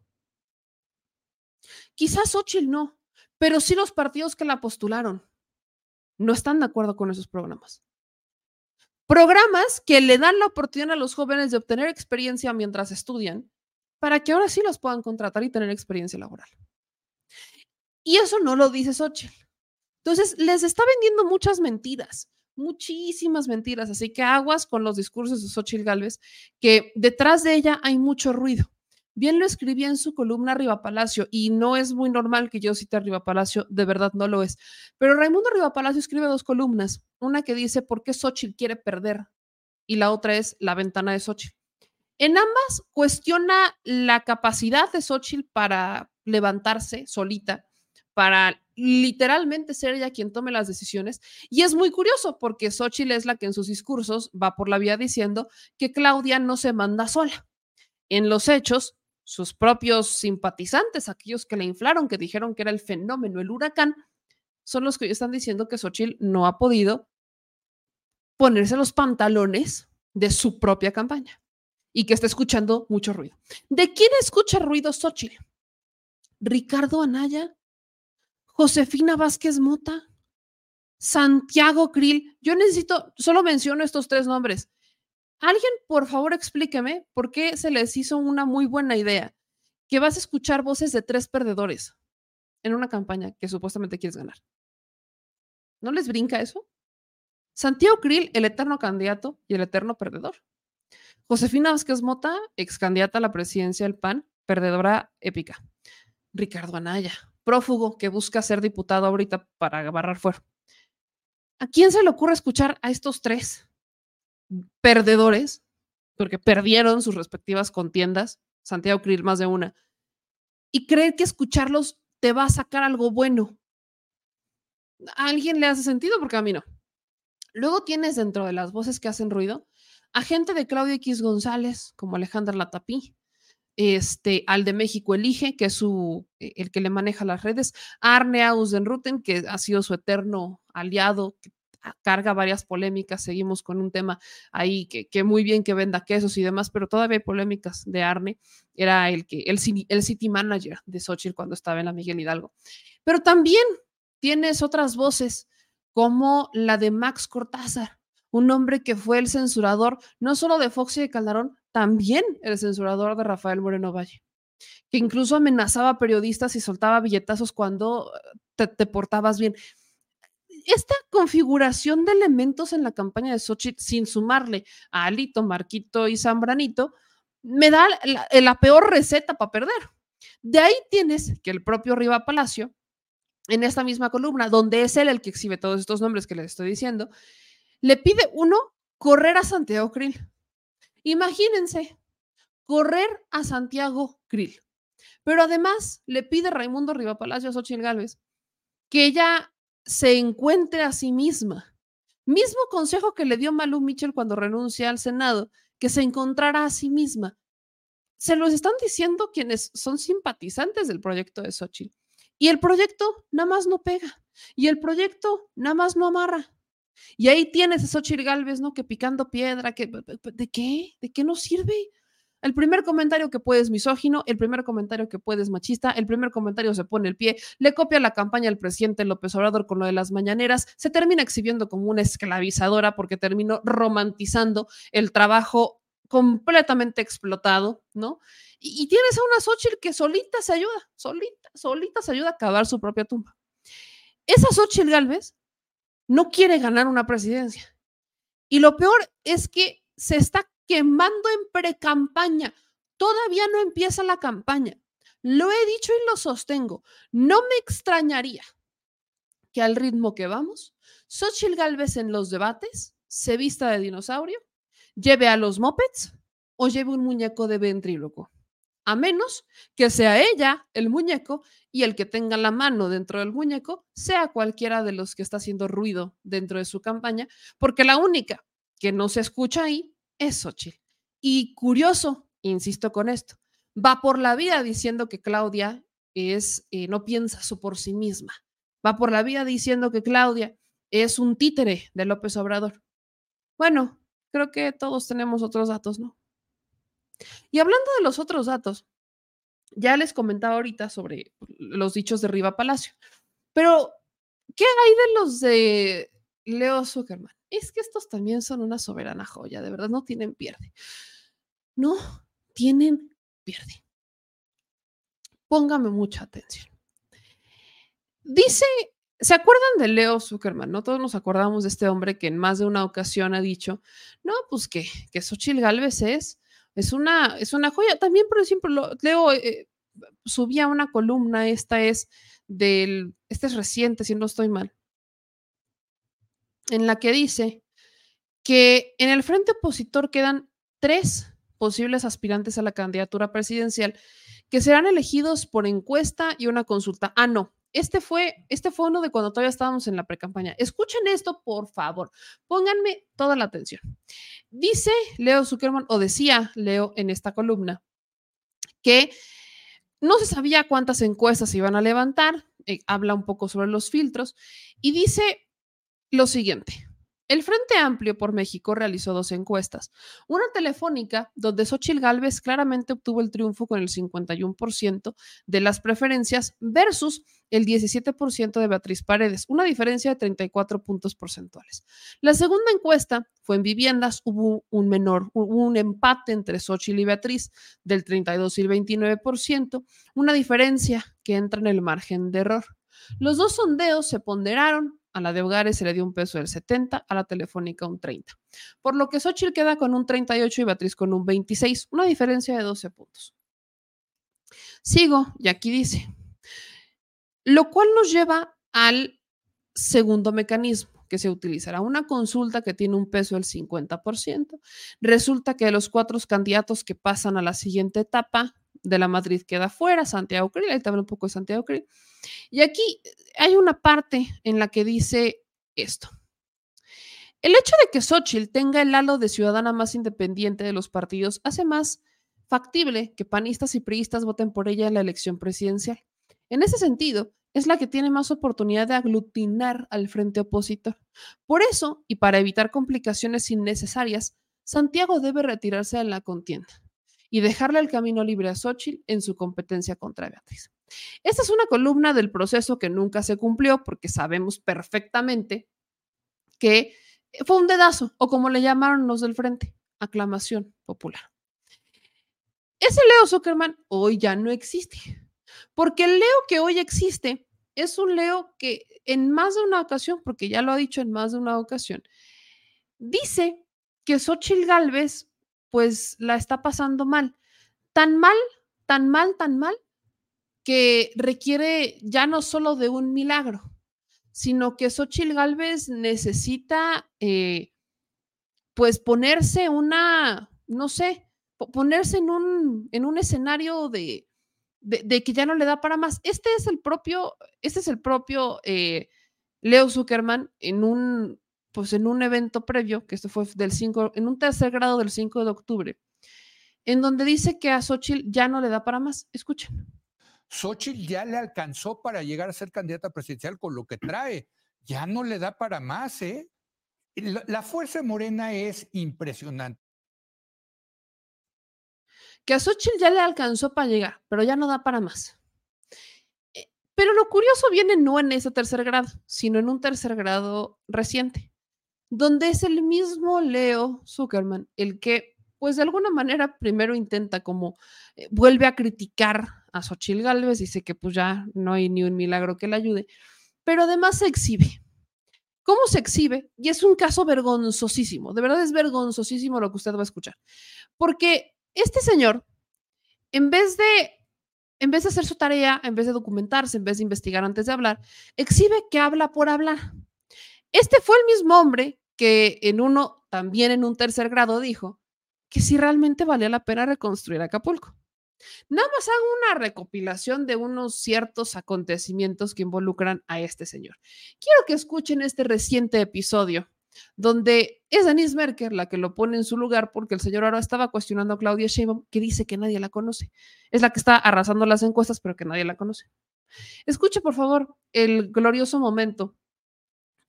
A: Quizás Xochitl no, pero sí los partidos que la postularon no están de acuerdo con esos programas. Programas que le dan la oportunidad a los jóvenes de obtener experiencia mientras estudian para que ahora sí los puedan contratar y tener experiencia laboral. Y eso no lo dice Xochitl. Entonces, les está vendiendo muchas mentiras, muchísimas mentiras. Así que aguas con los discursos de Xochitl Galvez, que detrás de ella hay mucho ruido. Bien lo escribí en su columna Riva Palacio y no es muy normal que yo cite a Riva Palacio, de verdad no lo es. Pero Raimundo Riva Palacio escribe dos columnas, una que dice por qué Xochitl quiere perder y la otra es la ventana de Xochitl. En ambas cuestiona la capacidad de Xochitl para levantarse solita, para literalmente ser ella quien tome las decisiones. Y es muy curioso porque Xochitl es la que en sus discursos va por la vía diciendo que Claudia no se manda sola. En los hechos, sus propios simpatizantes, aquellos que la inflaron, que dijeron que era el fenómeno, el huracán, son los que están diciendo que Xochitl no ha podido ponerse los pantalones de su propia campaña y que está escuchando mucho ruido. ¿De quién escucha ruido Xochitl? Ricardo Anaya, Josefina Vázquez Mota, Santiago Krill. Yo necesito, solo menciono estos tres nombres. Alguien, por favor, explíqueme por qué se les hizo una muy buena idea que vas a escuchar voces de tres perdedores en una campaña que supuestamente quieres ganar. ¿No les brinca eso? Santiago Krill, el eterno candidato y el eterno perdedor. Josefina Vázquez Mota, ex candidata a la presidencia del PAN, perdedora épica. Ricardo Anaya, prófugo que busca ser diputado ahorita para barrar fuera. ¿A quién se le ocurre escuchar a estos tres perdedores? Porque perdieron sus respectivas contiendas, Santiago Krill más de una, y creer que escucharlos te va a sacar algo bueno. ¿A alguien le hace sentido? Porque a mí no. Luego tienes dentro de las voces que hacen ruido Agente de Claudio X González, como Alejandra Latapí, este, al de México Elige, que es su, e, el que le maneja las redes, Arne Ausdenruten, que ha sido su eterno aliado, que carga varias polémicas, seguimos con un tema ahí que, que, muy bien que venda quesos y demás, pero todavía hay polémicas de Arne, era el, que, el, el city manager de Xochitl cuando estaba en la Miguel Hidalgo. Pero también tienes otras voces como la de Max Cortázar, un hombre que fue el censurador no solo de Fox y de Calderón, también el censurador de Rafael Moreno Valle, que incluso amenazaba a periodistas y soltaba billetazos cuando eh, te, portabas bien. Esta configuración de elementos en la campaña de Xochitl, sin sumarle a Alito, Marquito y Zambranito, me da la, la peor receta para perder. De ahí tienes que el propio Riva Palacio, en esta misma columna, donde es él el que exhibe todos estos nombres que les estoy diciendo, le pide uno correr a Santiago Krill. Imagínense, correr a Santiago Krill. Pero además le pide Raimundo Riva Palacio a Xochitl Gálvez que ella se encuentre a sí misma. Mismo consejo que le dio Malu Mitchell cuando renuncia al Senado, que se encontrara a sí misma. Se los están diciendo quienes son simpatizantes del proyecto de Xochitl. Y el proyecto nada más no pega. Y el proyecto nada más no amarra. Y ahí tienes a Xochitl Galvez, ¿no? Que picando piedra, que ¿de qué? ¿De qué nos sirve? El primer comentario que puede es misógino, el primer comentario que puede es machista, el primer comentario se pone el pie, le copia la campaña al presidente López Obrador con lo de las mañaneras, se termina exhibiendo como una esclavizadora porque terminó romantizando el trabajo completamente explotado, ¿no? Y, tienes a una Xochitl que solita se ayuda, solita, solita se ayuda a cavar su propia tumba. Esa Xochitl Galvez no quiere ganar una presidencia. Y lo peor es que se está quemando en pre-campaña. Todavía no empieza la campaña. Lo he dicho y lo sostengo. No me extrañaría que al ritmo que vamos, Xochitl Galvez en los debates se vista de dinosaurio, lleve a los mopeds o lleve un muñeco de ventríloco. A menos que sea ella el muñeco y el que tenga la mano dentro del muñeco sea cualquiera de los que está haciendo ruido dentro de su campaña, porque la única que no se escucha ahí es Xochitl. Y curioso, insisto con esto, va por la vida diciendo que Claudia es, eh, no piensa su por sí misma. Va por la vida diciendo que Claudia es un títere de López Obrador. Bueno, creo que todos tenemos otros datos, ¿no? Y hablando de los otros datos, ya les comentaba ahorita sobre los dichos de Riva Palacio, pero ¿qué hay de los de Leo Zuckerman? es que estos también son una soberana joya, de verdad, no tienen pierde. No tienen pierde. Póngame mucha atención. Dice, ¿se acuerdan de Leo Zuckerman? No todos nos acordamos de este hombre que en más de una ocasión ha dicho, no, pues que, que Xochitl Galvez es, es una, es una joya. También, por ejemplo, Leo eh, subía una columna, esta es del, este es reciente, si no estoy mal, en la que dice que en el frente opositor quedan tres posibles aspirantes a la candidatura presidencial que serán elegidos por encuesta y una consulta. Ah, no, este fue, este fue uno de cuando todavía estábamos en la precampaña. Escuchen esto, por favor. Pónganme toda la atención. Dice Leo Zuckerman, o decía Leo en esta columna, que no se sabía cuántas encuestas se iban a levantar. Eh, habla un poco sobre los filtros y dice lo siguiente. El Frente Amplio por México realizó dos encuestas. Una telefónica, donde Xochitl Gálvez claramente obtuvo el triunfo con el 51% de las preferencias versus el 17% de Beatriz Paredes, una diferencia de 34 puntos porcentuales. La segunda encuesta fue en viviendas, hubo un menor, hubo un empate entre Xochitl y Beatriz del 32 y el 29%, una diferencia que entra en el margen de error. Los dos sondeos se ponderaron a la de hogares se le dio un peso del 70, a la telefónica un 30. Por lo que Xochitl queda con un 38 y Beatriz con un 26, una diferencia de 12 puntos. Sigo, y aquí dice, lo cual nos lleva al segundo mecanismo que se utilizará una consulta que tiene un peso del 50%. Resulta que de los cuatro candidatos que pasan a la siguiente etapa de la Madrid queda fuera, Santiago Krill, ahí también un poco de Santiago Krill. Y aquí hay una parte en la que dice esto. El hecho de que Xochitl tenga el halo de ciudadana más independiente de los partidos hace más factible que panistas y priistas voten por ella en la elección presidencial. En ese sentido, es la que tiene más oportunidad de aglutinar al frente opositor. Por eso, y para evitar complicaciones innecesarias, Santiago debe retirarse de la contienda y dejarle el camino libre a Xochitl en su competencia contra Beatriz. Esta es una columna del proceso que nunca se cumplió porque sabemos perfectamente que fue un dedazo, o como le llamaron los del frente, aclamación popular. Ese Leo Zuckerman hoy ya no existe, porque el Leo que hoy existe es un Leo que en más de una ocasión, porque ya lo ha dicho en más de una ocasión, dice que Xochitl Galvez pues la está pasando mal. Tan mal, tan mal, tan mal, que requiere ya no solo de un milagro, sino que Xochitl Galvez necesita eh, pues ponerse una, no sé, ponerse en un, en un escenario de, de, que ya no le da para más. Este es el propio, este es el propio eh, Leo Zuckerman en un, pues en un evento previo, que esto fue del 5, en un tercer grado del 5 de octubre, en donde dice que a Xochitl ya no le da para más. Escuchen.
G: Xochitl ya le alcanzó para llegar a ser candidata presidencial con lo que trae. Ya no le da para más, ¿eh? La, la fuerza morena es impresionante.
A: Que a Xochitl ya le alcanzó para llegar, pero ya no da para más. Eh, pero lo curioso viene no en ese tercer grado, sino en un tercer grado reciente, donde es el mismo Leo Zuckerman el que pues de alguna manera primero intenta como eh, vuelve a criticar a Xochitl Galvez, dice que pues ya no hay ni un milagro que le ayude, pero además se exhibe. ¿Cómo se exhibe? Y es un caso vergonzosísimo, de verdad es vergonzosísimo lo que usted va a escuchar, porque este señor, en vez de en vez de hacer su tarea, en vez de documentarse, en vez de investigar antes de hablar, exhibe que habla por hablar. Este fue el mismo hombre que en uno, también en un tercer grado, dijo que si realmente valía la pena reconstruir Acapulco. Nada más hago una recopilación de unos ciertos acontecimientos que involucran a este señor. Quiero que escuchen este reciente episodio donde es Denise Merker la que lo pone en su lugar porque el señor ahora estaba cuestionando a Claudia Sheinbaum, que dice que nadie la conoce. Es la que está arrasando las encuestas, pero que nadie la conoce. Escuche, por favor, el glorioso momento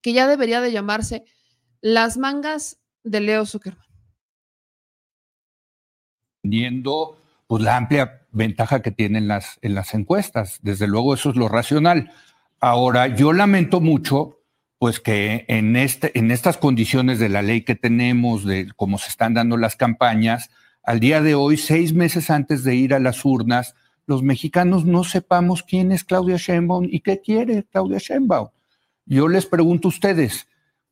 A: que ya debería de llamarse Las mangas de Leo Zuckerman
G: teniendo pues, la amplia ventaja que tienen las, en las encuestas. Desde luego eso es lo racional. Ahora, yo lamento mucho pues que en, este, en estas condiciones de la ley que tenemos, de cómo se están dando las campañas, al día de hoy, seis meses antes de ir a las urnas, los mexicanos no sepamos quién es Claudia Sheinbaum y qué quiere Claudia Sheinbaum. Yo les pregunto a ustedes,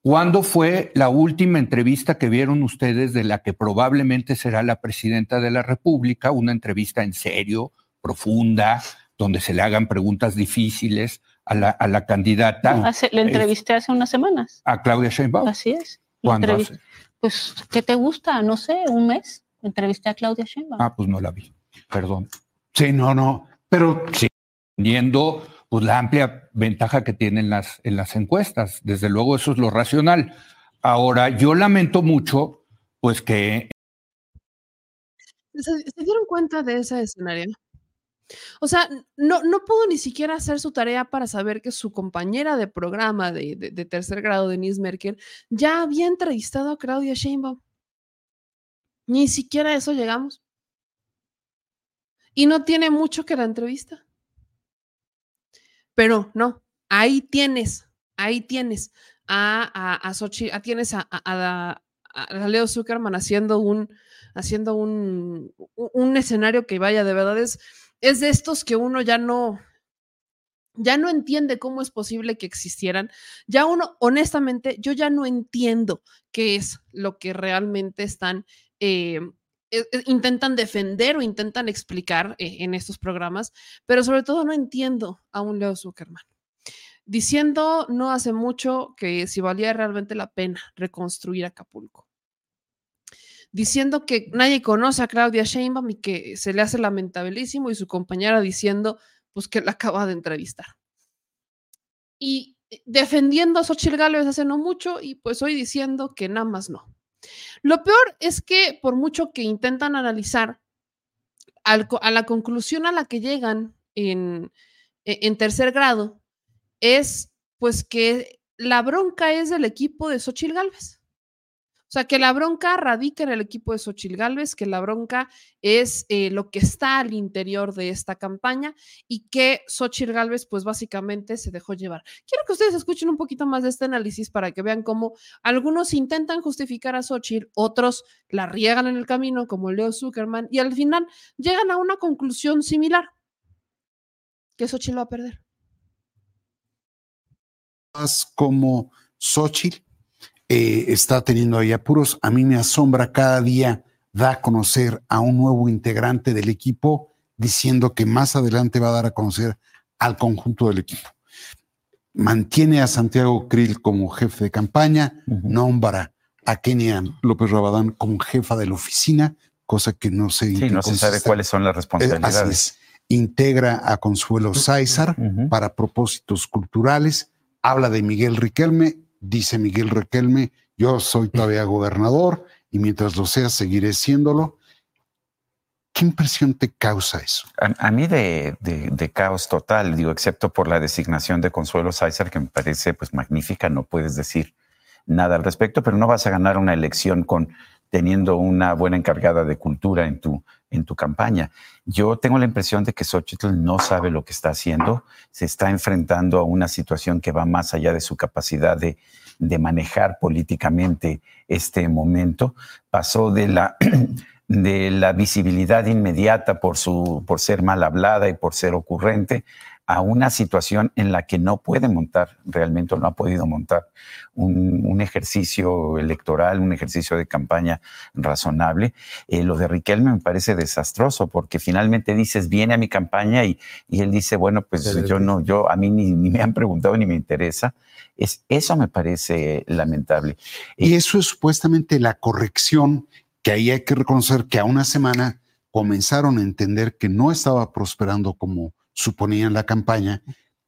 G: ¿Cuándo fue la última entrevista que vieron ustedes de la que probablemente será la presidenta de la República? Una entrevista en serio, profunda, donde se le hagan preguntas difíciles a la, a la candidata.
H: le entrevisté hace unas semanas.
G: ¿A Claudia Sheinbaum?
H: Así es.
G: ¿Cuándo
H: Pues, ¿qué te gusta? No sé, un mes. Entrevisté a Claudia Sheinbaum.
G: Ah, pues no la vi. Perdón. Sí, no, no. Pero sí, viendo pues, la amplia ventaja que tienen las, en las encuestas. Desde luego eso es lo racional. Ahora, yo lamento mucho, pues que...
A: ¿Se, dieron cuenta de ese escenario? O sea, no, no pudo ni siquiera hacer su tarea para saber que su compañera de programa de, de, tercer grado, Denise Merkel, ya había entrevistado a Claudia Sheinbaum. Ni siquiera eso llegamos. Y no tiene mucho que la entrevista. Pero no, ahí tienes, ahí tienes a, a, a Sochi, a, tienes a, a, Leo Zuckerman haciendo un, haciendo un, un, escenario que vaya, de verdad es, es de estos que uno ya no, ya no entiende cómo es posible que existieran. Ya uno, honestamente, yo ya no entiendo qué es lo que realmente están eh, eh, eh, intentan defender o intentan explicar eh, en estos programas, pero sobre todo no entiendo a un Leo Zuckerman. Diciendo no hace mucho que si valía realmente la pena reconstruir Acapulco. Diciendo que nadie conoce a Claudia Sheinbaum y que se le hace lamentabilísimo y su compañera diciendo pues que la acaba de entrevistar. Y defendiendo a Xochitl Gálvez hace no mucho y pues hoy diciendo que nada más no. Lo peor es que por mucho que intentan analizar, a la conclusión a la que llegan en, e, en tercer grado es pues que la bronca es del equipo de Xochitl Galvez. O sea, que la bronca radica en el equipo de Xochil Gálvez, que la bronca es eh, lo que está al interior de esta campaña y que Xochil Gálvez, pues básicamente se dejó llevar. Quiero que ustedes escuchen un poquito más de este análisis para que vean cómo algunos intentan justificar a Xochitl, otros la riegan en el camino, como Leo Zuckerman, y al final llegan a una conclusión similar, que Xochitl va a perder.
I: Como Xochitl eh, está teniendo ahí apuros. A mí me asombra cada día da a conocer a un nuevo integrante del equipo diciendo que más adelante va a dar a conocer al conjunto del equipo. Mantiene a Santiago Krill como jefe de campaña, nombra a Kenia López Rabadán como jefa de la oficina, cosa que no sé. en
J: Sí, no se sabe cuáles son las
I: Eh, Así
J: responsabilidades.
I: es. Integra a Consuelo Sáizar para propósitos culturales. Habla de Miguel Riquelme. Dice Miguel Riquelme, yo soy todavía gobernador y mientras lo sea seguiré siéndolo. ¿Qué impresión te causa eso?
J: A, mí de, de- de caos total, digo, excepto por la designación de Consuelo Sáizar, que me parece pues magnífica, no puedes decir nada al respecto, pero no vas a ganar una elección con teniendo una buena encargada de cultura en tu, en tu campaña. Yo tengo la impresión de que Xochitl no sabe lo que está haciendo, se está enfrentando a una situación que va más allá de su capacidad de, de manejar políticamente este momento. Pasó de la, de la visibilidad inmediata por, su, por ser mal hablada y por ser ocurrente a una situación en la que no puede montar realmente o no ha podido montar un, un ejercicio electoral, un ejercicio de campaña razonable. Eh, lo de Riquelme me parece desastroso porque finalmente dices, viene a mi campaña y, y él dice, bueno, pues yo no, yo a mí ni, ni me han preguntado ni me interesa. Es, eso me parece lamentable.
I: Y eso es supuestamente la corrección que ahí hay que reconocer que a una semana comenzaron a entender que no estaba prosperando como suponían la campaña,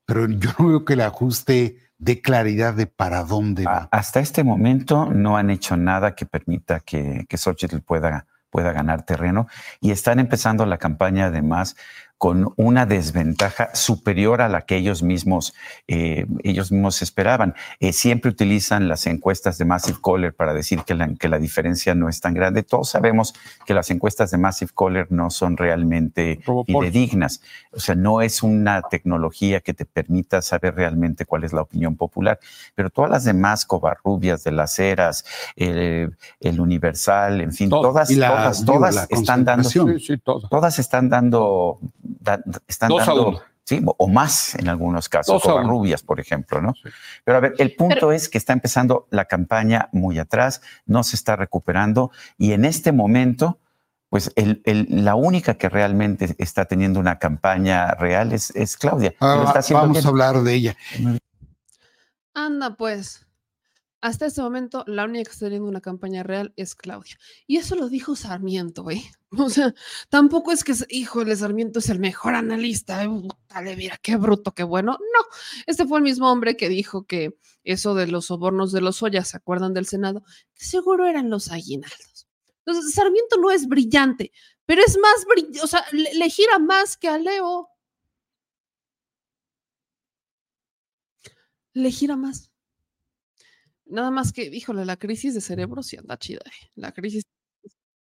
I: pero yo no veo que el ajuste dé claridad de para dónde va.
J: hasta este momento no han hecho nada que permita que, que Xochitl pueda, pueda ganar terreno y están empezando la campaña además con una desventaja superior a la que ellos mismos, eh, ellos mismos esperaban. Eh, siempre utilizan las encuestas de Massive Caller para decir que la, que la diferencia no es tan grande. Todos sabemos que las encuestas de Massive Caller no son realmente fidedignas. O sea, no es una tecnología que te permita saber realmente cuál es la opinión popular pero todas las demás, Covarrubias, de las Heras, el, el Universal, en fin, todas,
I: la-
J: todas,
I: digo,
J: todas
I: la
J: están dando.
G: Sí, sí,
J: todas están dando, da- están
G: Dos a
J: dando,
G: uno.
J: sí, o más en algunos casos. Covarrubias, por ejemplo, ¿no?
G: Sí.
J: Pero a ver, el punto
A: Pero-
J: es que está empezando la campaña muy atrás, no se está recuperando y en este momento, pues el- el- la única que realmente está teniendo una campaña real es, es Claudia.
I: Ah,
J: está
I: vamos
J: bien.
I: a hablar de ella.
A: Anda, pues. Hasta este momento, la única que está teniendo una campaña real es Claudia. Y eso lo dijo Sarmiento, güey. O sea, tampoco es que, híjole, Sarmiento es el mejor analista. eh, Dale, mira, qué bruto, qué bueno. No, este fue el mismo hombre que dijo que eso de los sobornos de los Ollas, ¿se acuerdan del Senado? Seguro eran los aguinaldos. Entonces, Sarmiento no es brillante, pero es más brillante, o sea, le, le gira más que a Leo. Le gira más. Nada más que, híjole, la crisis de cerebro sí anda chida. eh. La crisis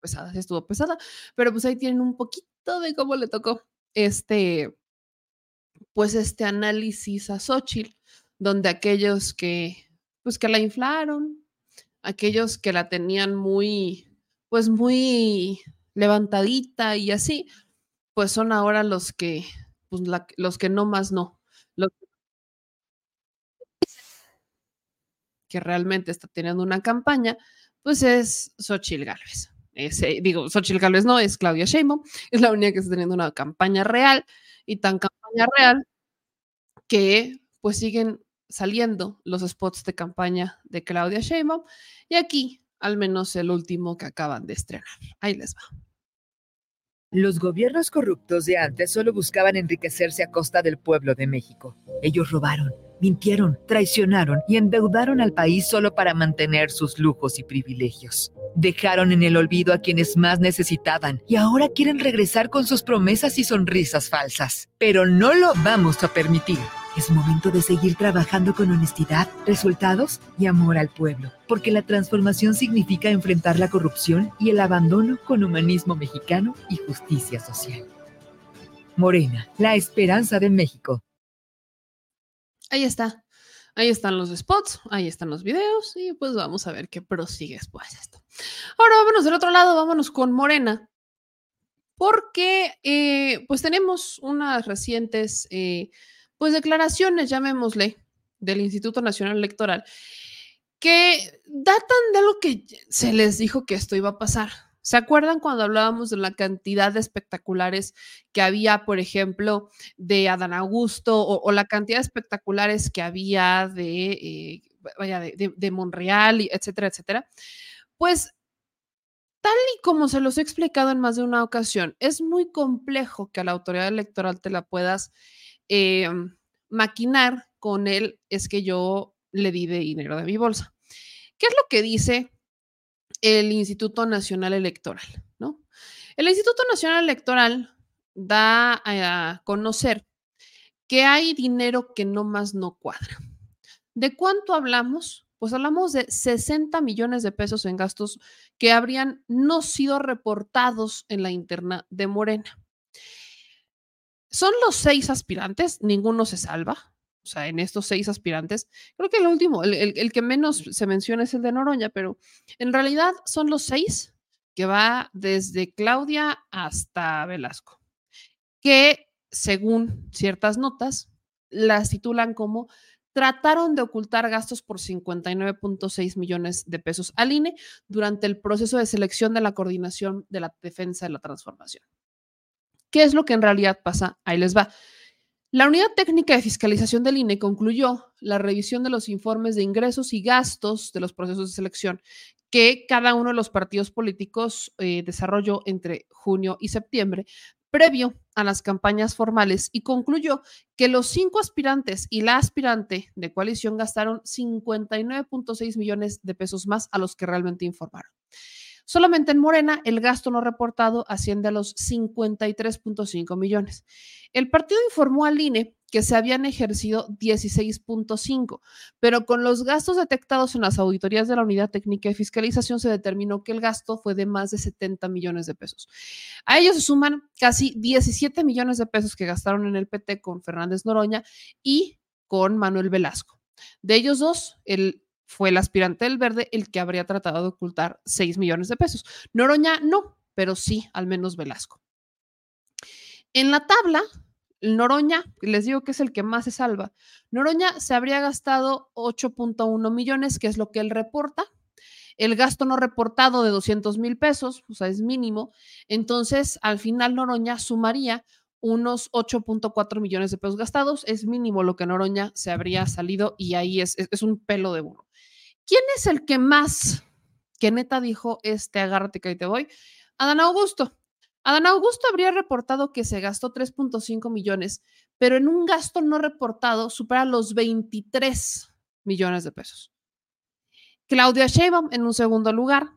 A: pesada, sí estuvo pesada, pero pues ahí tienen un poquito de cómo le tocó este, pues este análisis a Xochitl, donde aquellos que, pues que la inflaron, aquellos que la tenían muy, pues muy levantadita y así, pues son ahora los que, pues la- los que no más no, los que realmente está teniendo una campaña, pues es Xochitl Gálvez. Ese, digo, Xochitl Gálvez no, es Claudia Sheinbaum, es la única que está teniendo una campaña real y tan campaña real que pues siguen saliendo los spots de campaña de Claudia Sheinbaum y aquí al menos el último que acaban de estrenar. Ahí les va.
K: Los gobiernos corruptos de antes solo buscaban enriquecerse a costa del pueblo de México. Ellos robaron, mintieron, traicionaron y endeudaron al país solo para mantener sus lujos y privilegios. Dejaron en el olvido a quienes más necesitaban y ahora quieren regresar con sus promesas y sonrisas falsas. Pero no lo vamos a permitir. Es momento de seguir trabajando con honestidad, resultados y amor al pueblo, porque la transformación significa enfrentar la corrupción y el abandono con humanismo mexicano y justicia social. Morena, la esperanza de México.
A: Ahí está. Ahí están los spots, ahí están los videos y pues vamos a ver qué prosigue después esto. Ahora vámonos del otro lado, vámonos con Morena, porque eh, pues tenemos unas recientes eh, pues declaraciones, llamémosle, del Instituto Nacional Electoral, que datan de algo que se les dijo que esto iba a pasar. ¿Se acuerdan cuando hablábamos de la cantidad de espectaculares que había, por ejemplo, de Adán Augusto o, la cantidad de espectaculares que había de, eh, vaya, de, Monreal, etcétera, etcétera, pues tal y como se los he explicado en más de una ocasión, es muy complejo que a la autoridad electoral te la puedas eh, maquinar con él, es que yo le di de dinero de mi bolsa. ¿Qué es lo que dice el Instituto Nacional Electoral? ¿no? El Instituto Nacional Electoral da a conocer que hay dinero que no más no cuadra. ¿De cuánto hablamos? Pues hablamos de 60 millones de pesos en gastos que habrían no sido reportados en la interna de Morena. Son los seis aspirantes, ninguno se salva. O sea, en estos seis aspirantes, creo que el último, el, el, el que menos se menciona es el de Noroña, pero en realidad son los seis que va desde Claudia hasta Velasco, que según ciertas notas, las titulan como trataron de ocultar gastos por 59.6 millones de pesos al INE durante el proceso de selección de la coordinación de la defensa de la transformación. ¿Qué es lo que en realidad pasa? Ahí les va. La Unidad Técnica de Fiscalización del INE concluyó la revisión de los informes de ingresos y gastos de los procesos de selección que cada uno de los partidos políticos eh, desarrolló entre junio y septiembre, previo a las campañas formales, y concluyó que los cinco aspirantes y la aspirante de coalición gastaron 59.6 millones de pesos más a los que realmente informaron. Solamente en Morena el gasto no reportado asciende a los 53.5 millones. El partido informó al INE que se habían ejercido 16.5, pero con los gastos detectados en las auditorías de la Unidad Técnica de Fiscalización se determinó que el gasto fue de más de 70 millones de pesos. A ellos se suman casi 17 millones de pesos que gastaron en el PT con Fernández Noroña y con Manuel Velasco. De ellos dos, el fue el aspirante del verde el que habría tratado de ocultar 6 millones de pesos. Noroña no, pero sí, al menos Velasco. En la tabla, Noroña, les digo que es el que más se salva. Noroña se habría gastado 8.1 millones, que es lo que él reporta. El gasto no reportado de 200 mil pesos, o sea, es mínimo. Entonces, al final, Noroña sumaría unos 8.4 millones de pesos gastados. Es mínimo lo que Noroña se habría salido y ahí es, es, es un pelo de burro. ¿Quién es el que más, que neta dijo, este, agárrate que ahí te voy? Adán Augusto. Adán Augusto habría reportado que se gastó 3.5 millones, pero en un gasto no reportado supera los 23 millones de pesos. Claudia Sheinbaum en un segundo lugar,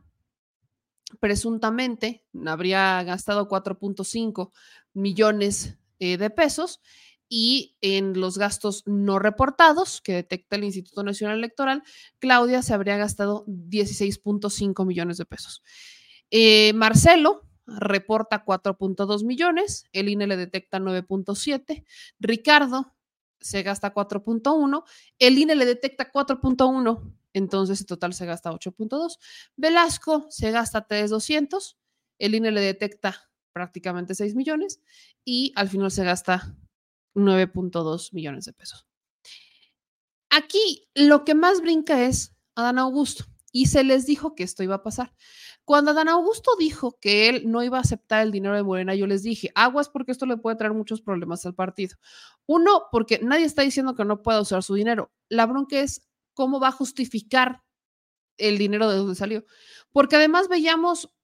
A: presuntamente habría gastado 4.5 millones eh, de pesos y en los gastos no reportados que detecta el Instituto Nacional Electoral, Claudia se habría gastado 16.5 millones de pesos. Eh, Marcelo reporta 4.2 millones, el INE le detecta 9.7, Ricardo se gasta 4.1, el INE le detecta 4.1, entonces en total se gasta 8.2, Velasco se gasta 3.200, el INE le detecta prácticamente 6 millones y al final se gasta 9.2 millones de pesos. Aquí lo que más brinca es Adán Augusto y se les dijo que esto iba a pasar. Cuando Adán Augusto dijo que él no iba a aceptar el dinero de Morena, yo les dije, aguas porque esto le puede traer muchos problemas al partido. Uno, porque nadie está diciendo que no pueda usar su dinero. La bronca es cómo va a justificar el dinero de donde salió. Porque además veíamos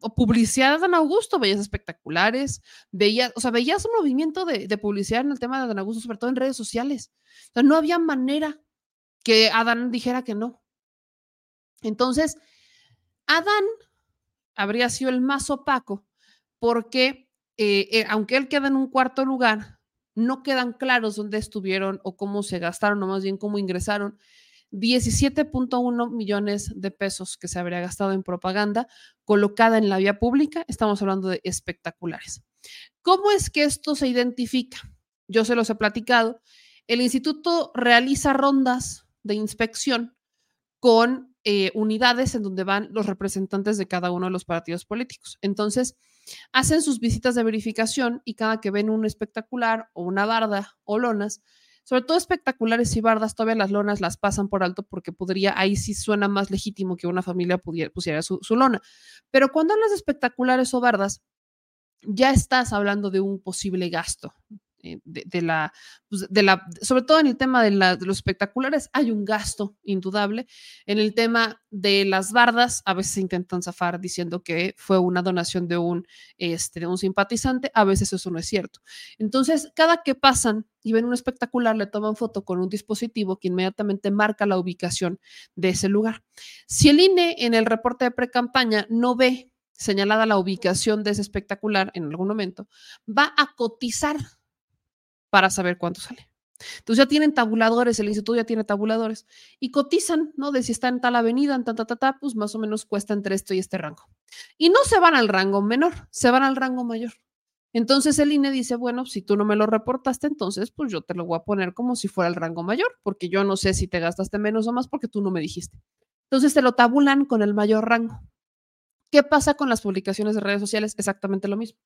A: o publicidad de Dan Augusto, veías espectaculares, veías, o sea, veías un movimiento de, de, publicidad en el tema de Dan Augusto, sobre todo en redes sociales. O sea, no había manera que Adán dijera que no. Entonces, Adán habría sido el más opaco porque, eh, eh, aunque él queda en un cuarto lugar, no quedan claros dónde estuvieron o cómo se gastaron, o más bien cómo ingresaron 17.1 millones de pesos que se habría gastado en propaganda colocada en la vía pública. Estamos hablando de espectaculares. ¿Cómo es que esto se identifica? Yo se los he platicado. El instituto realiza rondas de inspección con eh, unidades en donde van los representantes de cada uno de los partidos políticos. Entonces, hacen sus visitas de verificación y cada que ven un espectacular o una barda o lonas, sobre todo espectaculares y bardas, todavía las lonas las pasan por alto porque podría, ahí sí suena más legítimo que una familia pudiera, pusiera su, su lona. Pero cuando hablas de espectaculares o bardas, ya estás hablando de un posible gasto de, de la, pues, de la, sobre todo en el tema de, los espectaculares, hay un gasto indudable. En el tema de las bardas, a veces intentan zafar diciendo que fue una donación de un, este, de un simpatizante, a veces eso no es cierto. Entonces, cada que pasan y ven un espectacular, le toman foto con un dispositivo que inmediatamente marca la ubicación de ese lugar. Si el INE en el reporte de pre-campaña no ve señalada la ubicación de ese espectacular en algún momento, va a cotizar para saber cuánto sale. Entonces ya tienen tabuladores, el instituto ya tiene tabuladores y cotizan, ¿no? De si está en tal avenida, en ta, ta, ta, ta, pues más o menos cuesta entre esto y este rango. Y no se van al rango menor, se van al rango mayor. Entonces el INE dice, bueno, si tú no me lo reportaste, entonces pues yo te lo voy a poner como si fuera el rango mayor, porque yo no sé si te gastaste menos o más porque tú no me dijiste. Entonces te lo tabulan con el mayor rango. ¿Qué pasa con las publicaciones de redes sociales? Exactamente lo mismo.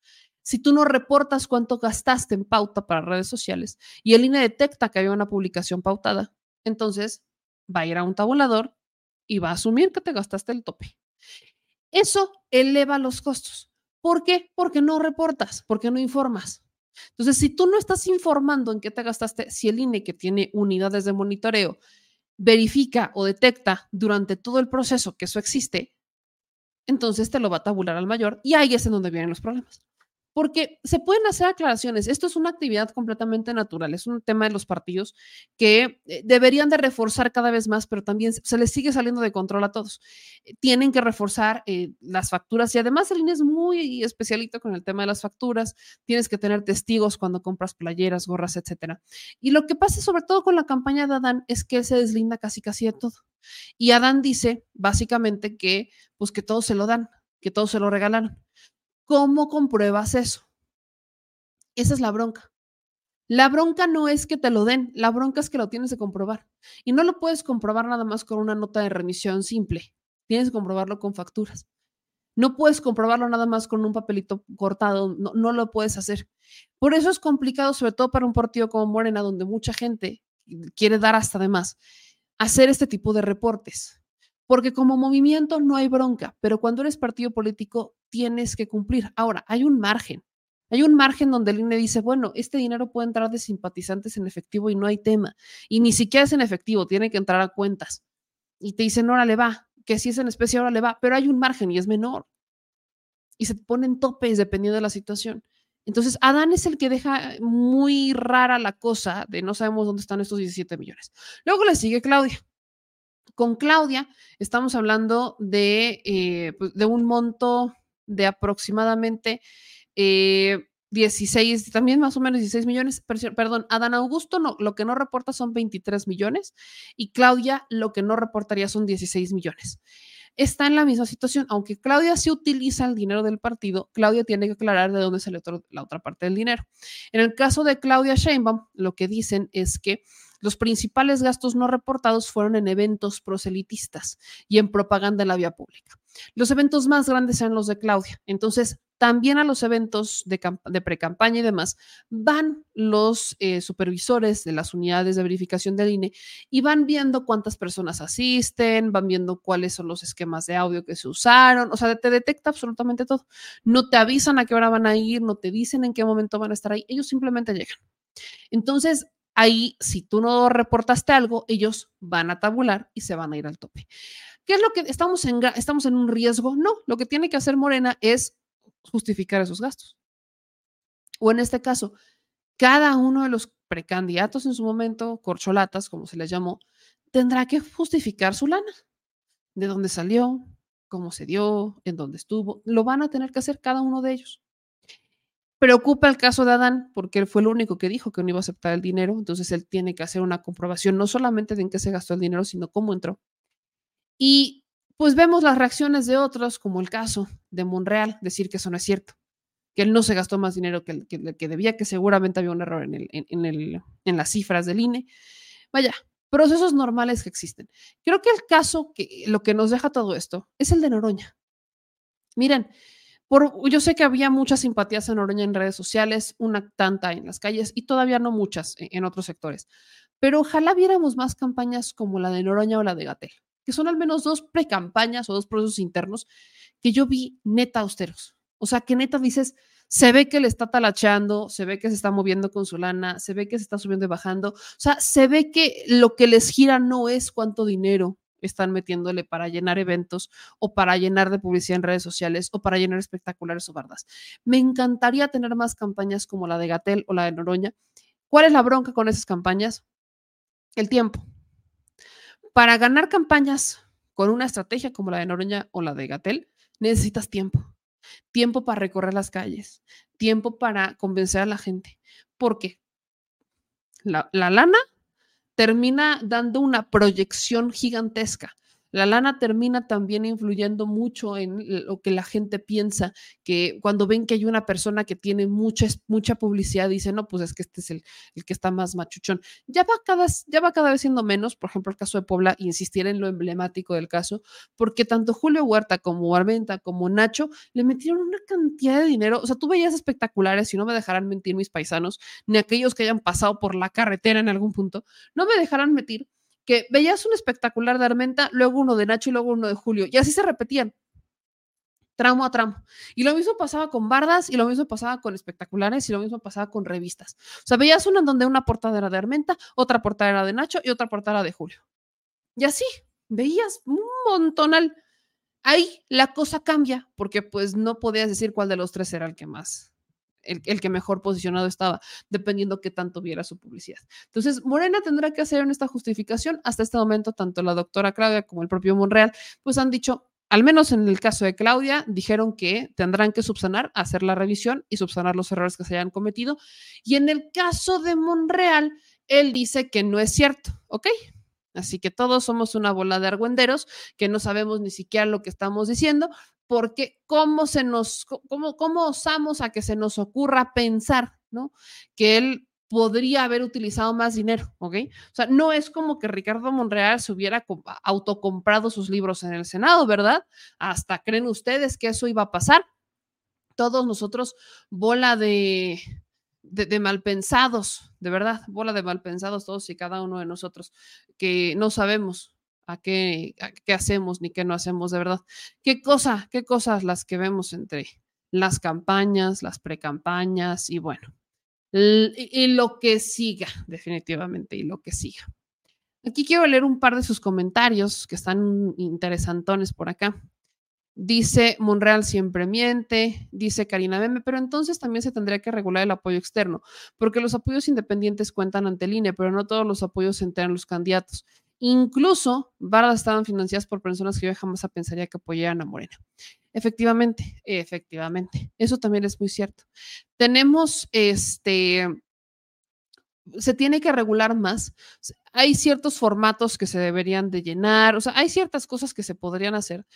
A: Si tú no reportas cuánto gastaste en pauta para redes sociales y el INE detecta que había una publicación pautada, entonces va a ir a un tabulador y va a asumir que te gastaste el tope. Eso eleva los costos. ¿Por qué? Porque no reportas, porque no informas. Entonces, si tú no estás informando en qué te gastaste, si el INE que tiene unidades de monitoreo verifica o detecta durante todo el proceso que eso existe, entonces te lo va a tabular al mayor y ahí es en donde vienen los problemas. Porque se pueden hacer aclaraciones. Esto es una actividad completamente natural, es un tema de los partidos que eh, deberían de reforzar cada vez más, pero también se- les sigue saliendo de control a todos. Eh, Tienen que reforzar eh, las facturas y además el INE es muy especialito con el tema de las facturas. Tienes que tener testigos cuando compras playeras, gorras, etcétera. Y lo que pasa sobre todo con la campaña de Adán es que él se deslinda casi casi de todo. Y Adán dice básicamente que pues que todo se lo dan, que todo se lo regalan. ¿Cómo compruebas eso? Esa es la bronca. La bronca no es que te lo den, la bronca es que lo tienes que comprobar. Y no lo puedes comprobar nada más con una nota de remisión simple. Tienes que comprobarlo con facturas. No puedes comprobarlo nada más con un papelito cortado, no, no lo puedes hacer. Por eso es complicado, sobre todo para un partido como Morena, donde mucha gente quiere dar hasta de más, hacer este tipo de reportes. Porque como movimiento no hay bronca, pero cuando eres partido político tienes que cumplir. Ahora, hay un margen. Hay un margen donde el INE dice, bueno, este dinero puede entrar de simpatizantes en efectivo y no hay tema. Y ni siquiera es en efectivo, tiene que entrar a cuentas. Y te dicen, órale va, que si es en especie, órale va, pero hay un margen y es menor. Y se ponen topes dependiendo de la situación. Entonces, Adán es el que deja muy rara la cosa de no sabemos dónde están estos 17 millones. Luego le sigue Claudia. Con Claudia estamos hablando de, eh, pues, de un monto de aproximadamente eh, 16, también más o menos 16 millones, per- perdón, Adán Augusto lo que no reporta son 23 millones y Claudia lo que no reportaría son 16 millones. Está en la misma situación, aunque Claudia sí utiliza el dinero del partido, Claudia tiene que aclarar de dónde sale la otra parte del dinero. En el caso de Claudia Sheinbaum, lo que dicen es que los principales gastos no reportados fueron en eventos proselitistas y en propaganda en la vía pública. Los eventos más grandes eran los de Claudia. Entonces, también a los eventos de, de pre-campaña y demás van los eh, supervisores de las unidades de verificación del INE y van viendo cuántas personas asisten, van viendo cuáles son los esquemas de audio que se usaron, o sea, te detecta absolutamente todo. No te avisan a qué hora van a ir, no te dicen en qué momento van a estar ahí, ellos simplemente llegan. Entonces, ahí, si tú no reportaste algo, ellos van a tabular y se van a ir al tope. ¿Qué es lo que estamos en, estamos en un riesgo? No, lo que tiene que hacer Morena es justificar esos gastos. O en este caso, cada uno de los precandidatos en su momento, corcholatas, como se les llamó, tendrá que justificar su lana. De dónde salió, cómo se dio, en dónde estuvo. Lo van a tener que hacer cada uno de ellos. Preocupa el caso de Adán porque él fue el único que dijo que no iba a aceptar el dinero, entonces él tiene que hacer una comprobación no solamente de en qué se gastó el dinero, sino cómo entró. Y pues vemos las reacciones de otros, como el caso de Monreal, decir que eso no es cierto, que él no se gastó más dinero que, que, que debía, que seguramente había un error en, el, en, en el, en las cifras del INE. Vaya, procesos normales que existen. Creo que el caso que lo que nos deja todo esto es el de Noroña. Miren, por, yo sé que había muchas simpatías en Noroña en redes sociales, una tanta en las calles y todavía no muchas en, en otros sectores. Pero ojalá viéramos más campañas como la de Noroña o la de Gatel, que son al menos dos pre-campañas o dos procesos internos que yo vi neta austeros. O sea, que neta dices, se ve que le está talacheando, se ve que se está moviendo con su lana, se ve que se está subiendo y bajando. O sea, se ve que lo que les gira no es cuánto dinero están metiéndole para llenar eventos o para llenar de publicidad en redes sociales o para llenar espectaculares o bardas. Me encantaría tener más campañas como la de Gatel o la de Noroña. ¿Cuál es la bronca con esas campañas? El tiempo. Para ganar campañas con una estrategia como la de Noroña o la de Gatel, necesitas tiempo. Tiempo para recorrer las calles, tiempo para convencer a la gente. ¿Por qué? La, la lana termina dando una proyección gigantesca. La lana termina también influyendo mucho en lo que la gente piensa, que cuando ven que hay una persona que tiene mucha, mucha publicidad, dicen, no, pues es que este es el, el que está más machuchón. Ya va, cada, ya va cada vez siendo menos, por ejemplo, el caso de Puebla, insistir en lo emblemático del caso, porque tanto Julio Huerta como Armenta como Nacho le metieron una cantidad de dinero. O sea, tú veías espectaculares, y no me dejarán mentir mis paisanos, ni aquellos que hayan pasado por la carretera en algún punto, no me dejarán mentir que veías un espectacular de Armenta, luego uno de Nacho y luego uno de Julio, y así se repetían, tramo a tramo. Y lo mismo pasaba con bardas, y lo mismo pasaba con espectaculares, y lo mismo pasaba con revistas. O sea, veías una en donde una portada era de Armenta, otra portada era de Nacho y otra portada de Julio. Y así, veías un montonal. Ahí la cosa cambia, porque pues no podías decir cuál de los tres era el que más el, que mejor posicionado estaba, dependiendo qué tanto viera su publicidad. Entonces, Morena tendrá que hacer en esta justificación. Hasta este momento, tanto la doctora Claudia como el propio Monreal, pues han dicho, al menos en el caso de Claudia, dijeron que tendrán que subsanar, hacer la revisión y subsanar los errores que se hayan cometido. Y en el caso de Monreal, él dice que no es cierto, ¿ok? Así que todos somos una bola de argüenderos que no sabemos ni siquiera lo que estamos diciendo, porque cómo se nos, cómo, cómo osamos a que se nos ocurra pensar, ¿no? Que él podría haber utilizado más dinero, ¿ok? O sea, no es como que Ricardo Monreal se hubiera autocomprado sus libros en el Senado, ¿verdad? Hasta creen ustedes que eso iba a pasar. Todos nosotros, bola de, de, de malpensados, de verdad, bola de malpensados todos y cada uno de nosotros, que no sabemos a qué, qué hacemos ni qué no hacemos, de verdad. ¿Qué cosa, qué cosas las que vemos entre las campañas, las precampañas y bueno, y, lo que siga, definitivamente, y lo que siga. Aquí quiero leer un par de sus comentarios que están interesantones por acá. Dice Monreal siempre miente, dice Karina Meme, pero entonces también se tendría que regular el apoyo externo, porque los apoyos independientes cuentan ante el INE, pero no todos los apoyos se enteran los candidatos. Incluso barras estaban financiadas por personas que yo jamás pensaría que apoyaran a Morena. Efectivamente, efectivamente. Eso también es muy cierto. Tenemos este. Se tiene que regular más. Hay ciertos formatos que se deberían de llenar, o sea, hay ciertas cosas que se podrían hacer,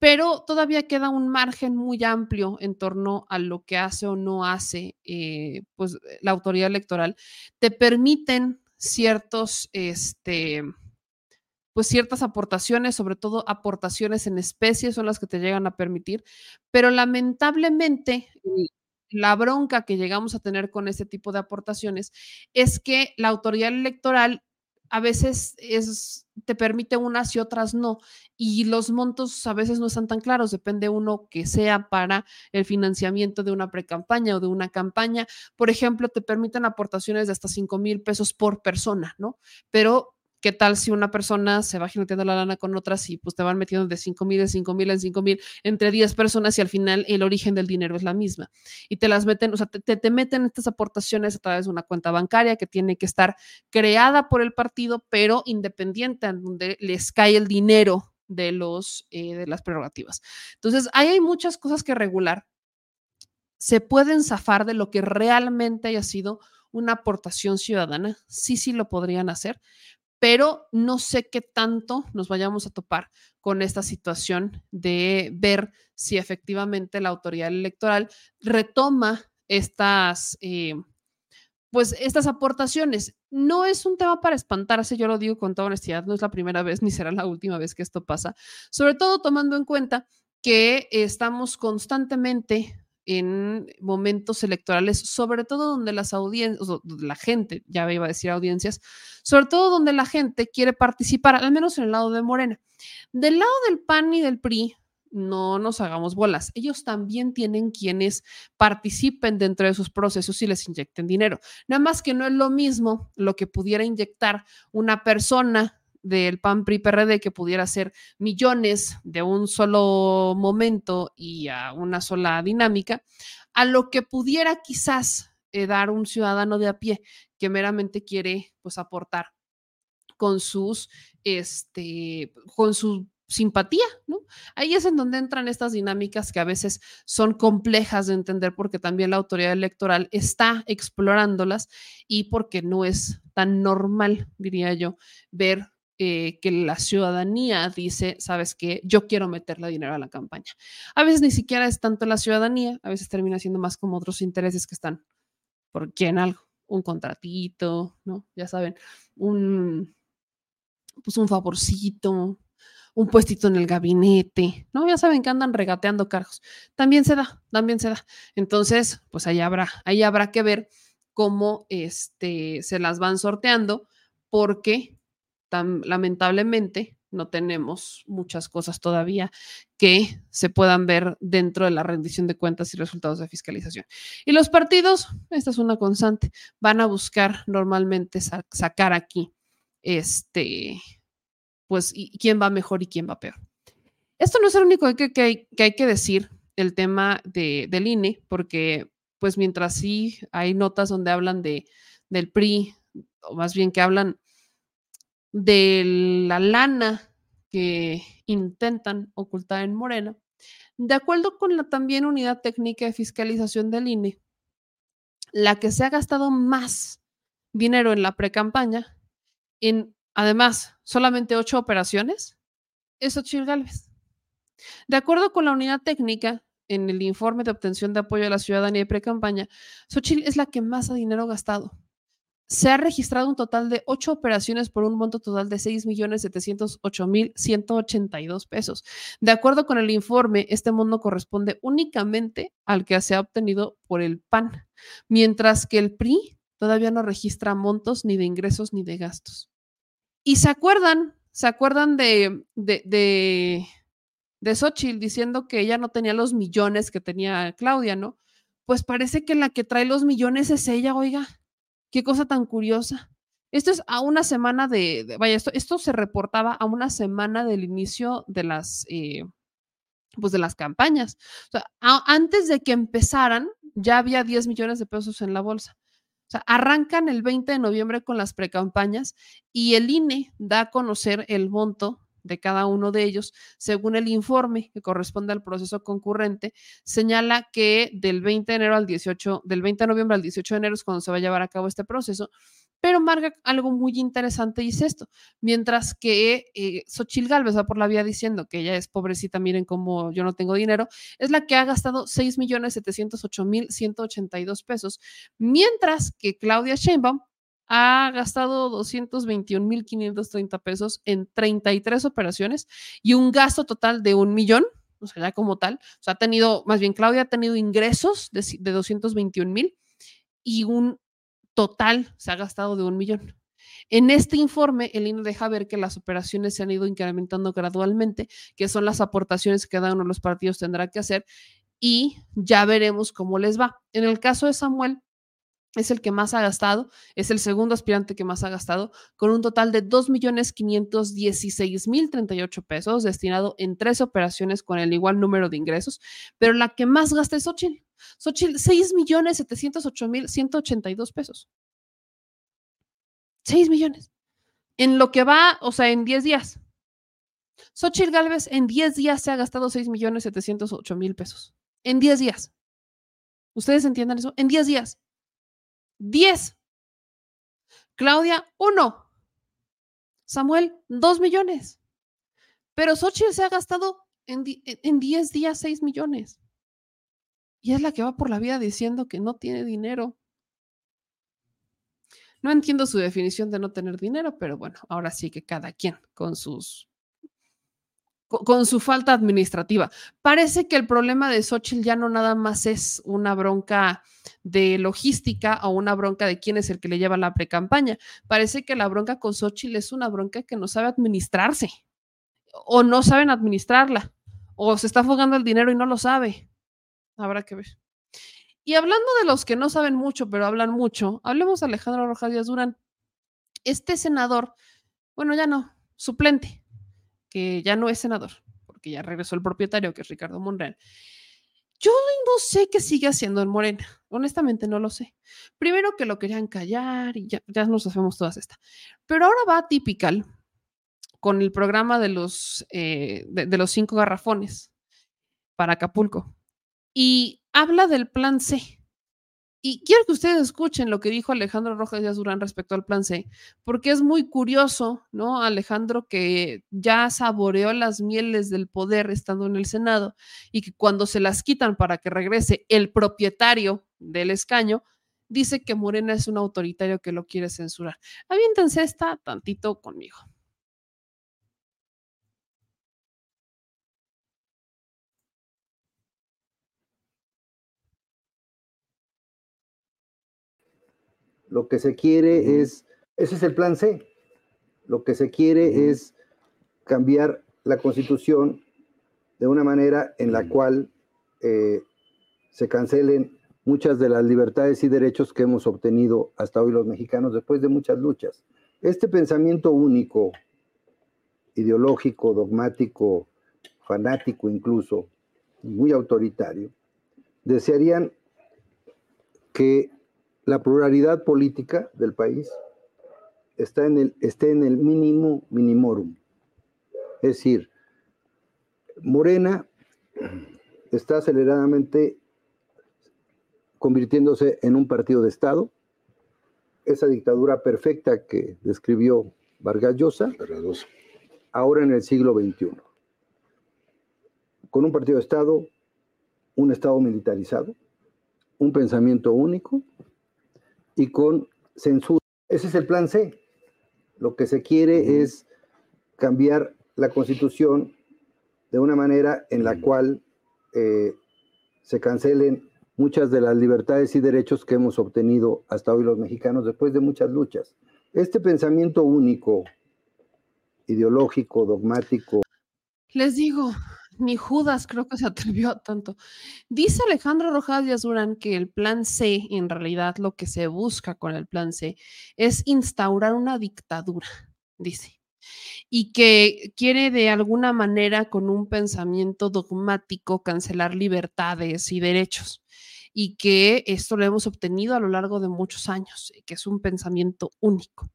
A: pero todavía queda un margen muy amplio en torno a lo que hace o no hace eh, pues, la autoridad electoral. Te permiten ciertos, este, pues ciertas aportaciones, sobre todo aportaciones en especies son las que te llegan a permitir, pero lamentablemente la bronca que llegamos a tener con este tipo de aportaciones es que la autoridad electoral a veces es, te permite unas y otras no, y los montos a veces no están tan claros, depende uno que sea para el financiamiento de una precampaña o de una campaña. Por ejemplo, te permiten aportaciones de hasta 5 mil pesos por persona, ¿no? Pero ¿Qué tal si una persona se va jineteando la lana con otras y pues te van metiendo de 5 mil en 5 mil en 5 mil entre 10 personas y al final el origen del dinero es la misma? Y te las meten, o sea, te, te, meten estas aportaciones a través de una cuenta bancaria que tiene que estar creada por el partido, pero independiente, en donde les cae el dinero de, los, eh, de las prerrogativas. Entonces, ahí hay muchas cosas que regular. Se pueden zafar de lo que realmente haya sido una aportación ciudadana, sí, sí lo podrían hacer, pero no sé qué tanto nos vayamos a topar con esta situación de ver si efectivamente la autoridad electoral retoma estas, eh, pues estas aportaciones. No es un tema para espantarse, yo lo digo con toda honestidad, no es la primera vez ni será la última vez que esto pasa, sobre todo tomando en cuenta que estamos constantemente en momentos electorales, sobre todo donde las audiencias, la gente, ya iba a decir audiencias, sobre todo donde la gente quiere participar, al menos en el lado de Morena. Del lado del PAN y del PRI, no nos hagamos bolas. Ellos también tienen quienes participen dentro de sus procesos y les inyecten dinero. Nada más que no es lo mismo lo que pudiera inyectar una persona del PAN PRI que pudiera ser millones de un solo momento y a una sola dinámica, a lo que pudiera quizás eh, dar un ciudadano de a pie que meramente quiere pues aportar con sus este con su simpatía, ¿no? Ahí es en donde entran estas dinámicas que a veces son complejas de entender porque también la autoridad electoral está explorándolas y porque no es tan normal, diría yo, ver eh, que la ciudadanía dice, sabes qué, yo quiero meterle dinero a la campaña. A veces ni siquiera es tanto la ciudadanía, a veces termina siendo más como otros intereses que están por quién algo, un contratito, ¿no? Ya saben, un, pues un favorcito, un puestito en el gabinete, ¿no? Ya saben que andan regateando cargos. También se da, también se da. Entonces, pues ahí habrá, ahí habrá que ver cómo este, se las van sorteando, porque lamentablemente no tenemos muchas cosas todavía que se puedan ver dentro de la rendición de cuentas y resultados de fiscalización. Y los partidos, esta es una constante, van a buscar normalmente sacar aquí este, pues, quién va mejor y quién va peor. Esto no es lo único que, que, hay que decir, el tema de, del INE, porque pues mientras sí hay notas donde hablan de, del PRI, o más bien que hablan de la lana que intentan ocultar en Morena, de acuerdo con la también unidad técnica de fiscalización del INE, la que se ha gastado más dinero en la precampaña, en además solamente ocho operaciones, es Ochil Gálvez. De acuerdo con la unidad técnica, en el informe de obtención de apoyo a la ciudadanía y precampaña, Xochitl es la que más ha dinero gastado se ha registrado un total de ocho operaciones por un monto total de 6.708.182 pesos. De acuerdo con el informe, este monto corresponde únicamente al que se ha obtenido por el PAN, mientras que el PRI todavía no registra montos ni de ingresos ni de gastos. Y se acuerdan, se acuerdan de, de, de, de Xochitl diciendo que ella no tenía los millones que tenía Claudia, ¿no? Pues parece que la que trae los millones es ella, oiga. Qué cosa tan curiosa. Esto es a una semana de, vaya, esto, esto se reportaba a una semana del inicio de las, eh, pues de las campañas. O sea, antes de que empezaran, ya había 10 millones de pesos en la bolsa. O sea, arrancan el 20 de noviembre con las precampañas y el INE da a conocer el monto de cada uno de ellos, según el informe que corresponde al proceso concurrente, señala que del 20 de enero al 18, del 20 de noviembre al 18 de enero es cuando se va a llevar a cabo este proceso, pero marca algo muy interesante y es esto, mientras que eh, Xochil Gálvez va por la vía diciendo que ella es pobrecita, miren cómo yo no tengo dinero, es la que ha gastado 6.708.182 pesos, mientras que Claudia Sheinbaum ha gastado 221.530 pesos en 33 operaciones y un gasto total de un millón, o sea, ya como tal. O sea, ha tenido, más bien Claudia ha tenido ingresos de, de 221 mil y un total se ha gastado de un millón. En este informe, el INE deja ver que las operaciones se han ido incrementando gradualmente, que son las aportaciones que cada uno de los partidos tendrá que hacer y ya veremos cómo les va. En el caso de Samuel, es el que más ha gastado, es el segundo aspirante que más ha gastado, con un total de 2.516.038 pesos destinado en tres operaciones con el igual número de ingresos, pero la que más gasta es Xochitl. Xochitl, 6.708.182 pesos. 6 millones. En lo que va, o sea, en 10 días. Xochitl Galvez en 10 días se ha gastado 6.708.000 pesos. En 10 días. ¿Ustedes entienden eso? En 10 días. 10. Claudia, 1. Samuel, 2 millones. Pero Xochitl se ha gastado en, en 10 días 6 millones. Y es la que va por la vida diciendo que no tiene dinero. No entiendo su definición de no tener dinero, pero bueno, ahora sí que cada quien con sus con su falta administrativa. Parece que el problema de Xochitl ya no nada más es una bronca de logística o una bronca de quién es el que le lleva la precampaña. Parece que la bronca con Xochitl es una bronca que no sabe administrarse o no saben administrarla o se está fugando el dinero y no lo sabe. Habrá que ver. Y hablando de los que no saben mucho, pero hablan mucho, hablemos de Alejandro Rojas Díaz Durán. Este senador, bueno, ya no, suplente, que ya no es senador, porque ya regresó el propietario, que es Ricardo Monreal. Yo no sé qué sigue haciendo en Morena, honestamente no lo sé. Primero que lo querían callar y ya, ya nos hacemos todas estas. Pero ahora va a Typical con el programa de los, eh, de los cinco garrafones para Acapulco y habla del plan C. Y quiero que ustedes escuchen lo que dijo Alejandro Rojas Díaz Durán respecto al plan C, porque es muy curioso, ¿no? Alejandro que ya saboreó las mieles del poder estando en el Senado y que cuando se las quitan para que regrese el propietario del escaño, dice que Morena es un autoritario que lo quiere censurar. Aviéntense esta tantito conmigo.
L: Lo que se quiere es, ese es el plan C. Lo que se quiere es cambiar la constitución de una manera en la cual eh, se cancelen muchas de las libertades y derechos que hemos obtenido hasta hoy los mexicanos después de muchas luchas. Este pensamiento único, ideológico, dogmático, fanático incluso, muy autoritario, desearían que la pluralidad política del país está en el, esté en el mínimo minimorum. Es decir, Morena está aceleradamente convirtiéndose en un partido de Estado. Esa dictadura perfecta que describió Vargas Llosa, ahora en el siglo XXI. Con un partido de Estado, un Estado militarizado, un pensamiento único y con censura. Ese es el plan C. Lo que se quiere es cambiar la constitución de una manera en la cual eh, se cancelen muchas de las libertades y derechos que hemos obtenido hasta hoy los mexicanos después de muchas luchas. Este pensamiento único, ideológico, dogmático.
A: Les digo, ni Judas creo que se atrevió a tanto. Dice Alejandro Rojas Díaz Durán que el plan C, en realidad lo que se busca con el plan C, es instaurar una dictadura, dice. Y que quiere de alguna manera con un pensamiento dogmático cancelar libertades y derechos. Y que esto lo hemos obtenido a lo largo de muchos años, que es un pensamiento único.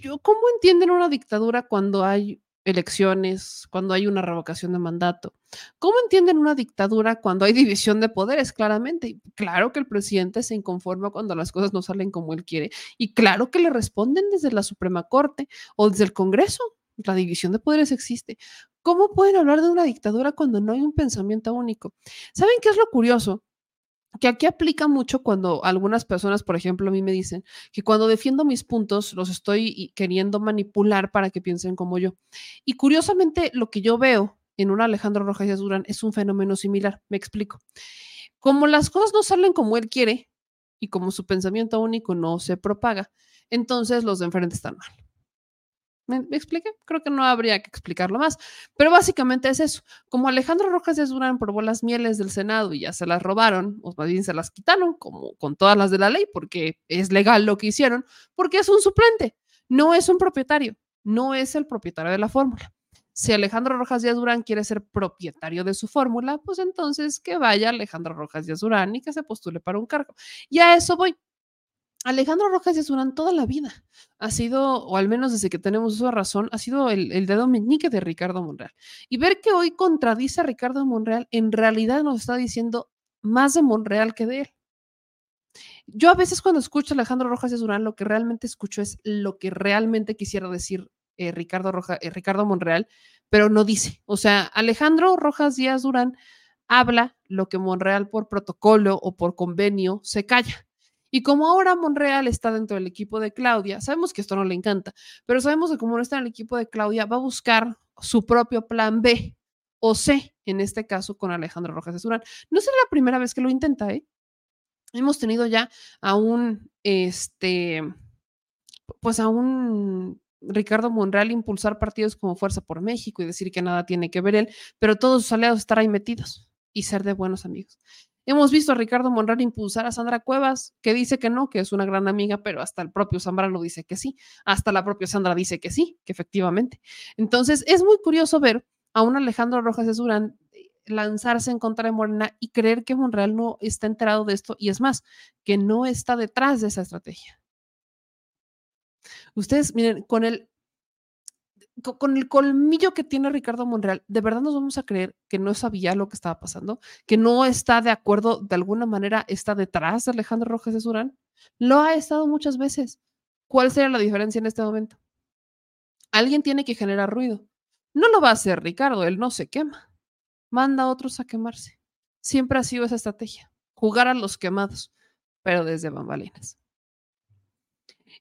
A: Yo, ¿Cómo entienden una dictadura cuando hay elecciones, cuando hay una revocación de mandato. ¿Cómo entienden una dictadura cuando hay división de poderes? Claramente. Claro que el presidente se inconforma cuando las cosas no salen como él quiere. Y claro que le responden desde la Suprema Corte o desde el Congreso. La división de poderes existe. ¿Cómo pueden hablar de una dictadura cuando no hay un pensamiento único? ¿Saben qué es lo curioso? Que aquí aplica mucho cuando algunas personas, por ejemplo, a mí me dicen que cuando defiendo mis puntos los estoy queriendo manipular para que piensen como yo. Y curiosamente, lo que yo veo en un Alejandro Rojas Durán es un fenómeno similar. Me explico. Como las cosas no salen como él quiere y como su pensamiento único no se propaga, entonces los de enfrente están mal. ¿Me, expliqué? Creo que no habría que explicarlo más. Pero básicamente es eso. Como Alejandro Rojas de Durán probó las mieles del Senado y ya se las robaron, o más bien se las quitaron, como con todas las de la ley, porque es legal lo que hicieron, porque es un suplente, no es un propietario, no es el propietario de la fórmula. Si Alejandro Rojas Díaz Durán quiere ser propietario de su fórmula, pues entonces que vaya Alejandro Rojas Díaz Durán y que se postule para un cargo. Y a eso voy. Alejandro Rojas de Durán toda la vida ha sido, o al menos desde que tenemos esa razón, ha sido el, dedo meñique de Ricardo Monreal. Y ver que hoy contradice a Ricardo Monreal, en realidad nos está diciendo más de Monreal que de él. Yo a veces cuando escucho a Alejandro Rojas de Durán, lo que realmente escucho es lo que realmente quisiera decir eh, Ricardo, Roja, eh, Ricardo Monreal, pero no dice. O sea, Alejandro Rojas Díaz Durán habla lo que Monreal por protocolo o por convenio se calla. Y como ahora Monreal está dentro del equipo de Claudia, sabemos que esto no le encanta, pero sabemos que como no está en el equipo de Claudia, va a buscar su propio plan B o C, en este caso con Alejandro Rojas de Durán. No será la primera vez que lo intenta, ¿eh? Hemos tenido ya a un, este, pues a un Ricardo Monreal impulsar partidos como Fuerza por México y decir que nada tiene que ver él, pero todos sus aliados estar ahí metidos y ser de buenos amigos. Hemos visto a Ricardo Monreal impulsar a Sandra Cuevas, que dice que no, que es una gran amiga, pero hasta el propio Zambrano dice que sí, hasta la propia Sandra dice que sí, que efectivamente. Entonces, es muy curioso ver a un Alejandro Rojas de Durán lanzarse en contra de Morena y creer que Monreal no está enterado de esto y es más, que no está detrás de esa estrategia. Ustedes, miren, con el con el colmillo que tiene Ricardo Monreal, ¿de verdad nos vamos a creer que no sabía lo que estaba pasando? ¿Que no está de acuerdo, de alguna manera, está detrás de Alejandro Rojas de Surán? Lo ha estado muchas veces. ¿Cuál sería la diferencia en este momento? Alguien tiene que generar ruido. No lo va a hacer Ricardo, él no se quema. Manda a otros a quemarse. Siempre ha sido esa estrategia, jugar a los quemados, pero desde bambalinas.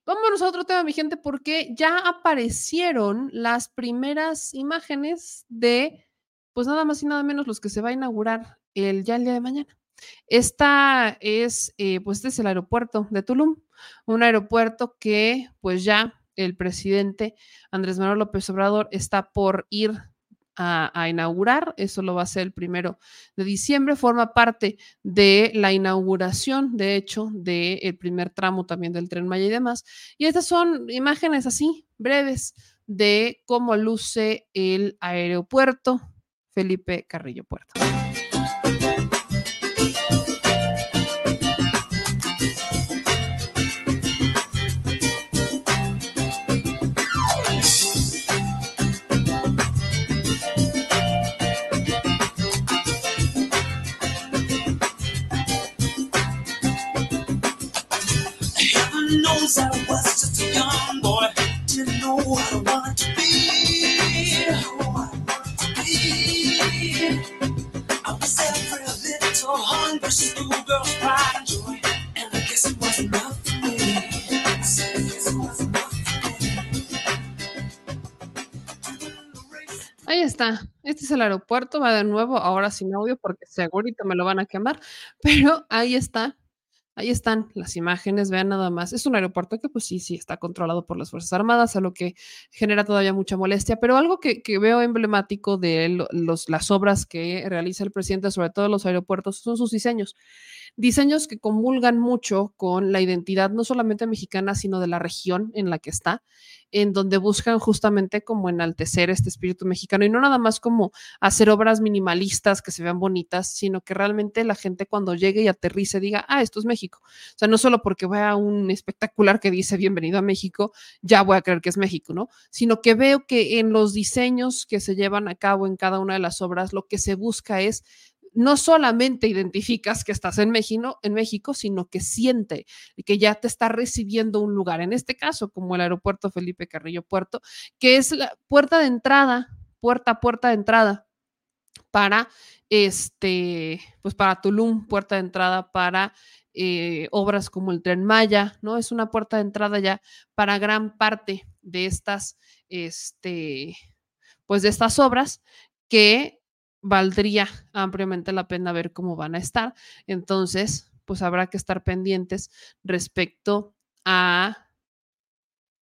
A: Vámonos a otro tema, mi gente, porque ya aparecieron las primeras imágenes de, pues nada más y nada menos, los que se va a inaugurar el, ya el día de mañana. Esta es, eh, pues este es el aeropuerto de Tulum, un aeropuerto que, pues ya el presidente Andrés Manuel López Obrador está por ir a, inaugurar. Eso lo va a hacer el primero de diciembre. Forma parte de la inauguración, de hecho, del primer tramo también del tren Maya y demás. Y estas son imágenes así, breves, de cómo luce el aeropuerto Felipe Carrillo Puerto.
M: I was just a enough for me.
A: Ahí está. Este es el aeropuerto. Va de nuevo, ahora sin audio, porque segurito me lo van a quemar. Pero ahí está. Ahí están las imágenes, vean nada más. Es un aeropuerto que pues sí, sí, está controlado por las Fuerzas Armadas, a lo que genera todavía mucha molestia, pero algo que, que veo emblemático de lo- los, las obras que realiza el presidente, sobre todo los aeropuertos, son sus diseños. Diseños que comulgan mucho con la identidad no solamente mexicana, sino de la región en la que está, en donde buscan justamente como enaltecer este espíritu mexicano y no nada más como hacer obras minimalistas que se vean bonitas, sino que realmente la gente cuando llegue y aterrice diga, ah, esto es México. O sea, no solo porque vea un espectacular que dice bienvenido a México, ya voy a creer que es México, ¿no? Sino que veo que en los diseños que se llevan a cabo en cada una de las obras, lo que se busca es no solamente identificas que estás en México, sino que siente que ya te está recibiendo un lugar. En este caso, como el aeropuerto Felipe Carrillo Puerto, que es la puerta de entrada, puerta puerta de entrada para este, pues para Tulum, puerta de entrada para eh, obras como el Tren Maya, ¿no? Es una puerta de entrada ya para gran parte de estas, este, pues de estas obras que valdría ampliamente la pena ver cómo van a estar. Entonces, pues habrá que estar pendientes respecto a,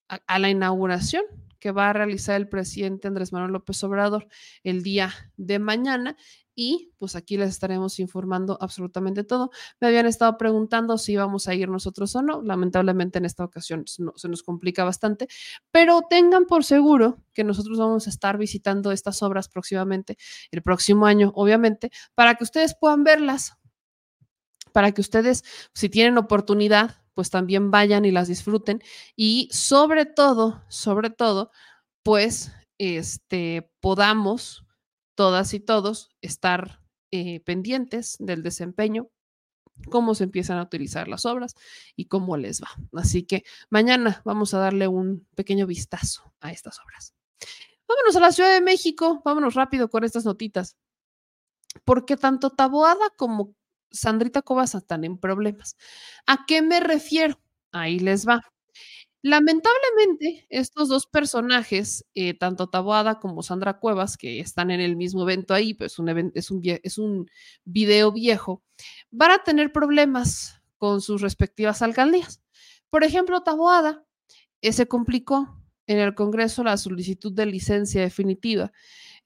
A: a, la inauguración que va a realizar el presidente Andrés Manuel López Obrador el día de mañana. Y pues aquí les estaremos informando absolutamente todo. Me habían estado preguntando si íbamos a ir nosotros o no. Lamentablemente en esta ocasión no- se nos complica bastante, pero tengan por seguro que nosotros vamos a estar visitando estas obras próximamente, el próximo año, obviamente, para que ustedes puedan verlas, para que ustedes, si tienen oportunidad, pues también vayan y las disfruten. Y sobre todo, sobre todo, pues, este, podamos todas y todos estar eh, pendientes del desempeño, cómo se empiezan a utilizar las obras y cómo les va. Así que mañana vamos a darle un pequeño vistazo a estas obras. Vámonos a la Ciudad de México, vámonos rápido con estas notitas, porque tanto Taboada como Sandrita Cobas están en problemas. ¿A qué me refiero? Ahí les va. Lamentablemente, estos dos personajes, eh, tanto Taboada como Sandra Cuevas, que están en el mismo evento ahí, pues un es, un, es un video viejo, van a tener problemas con sus respectivas alcaldías. Por ejemplo, Taboada eh, se complicó en el Congreso la solicitud de licencia definitiva.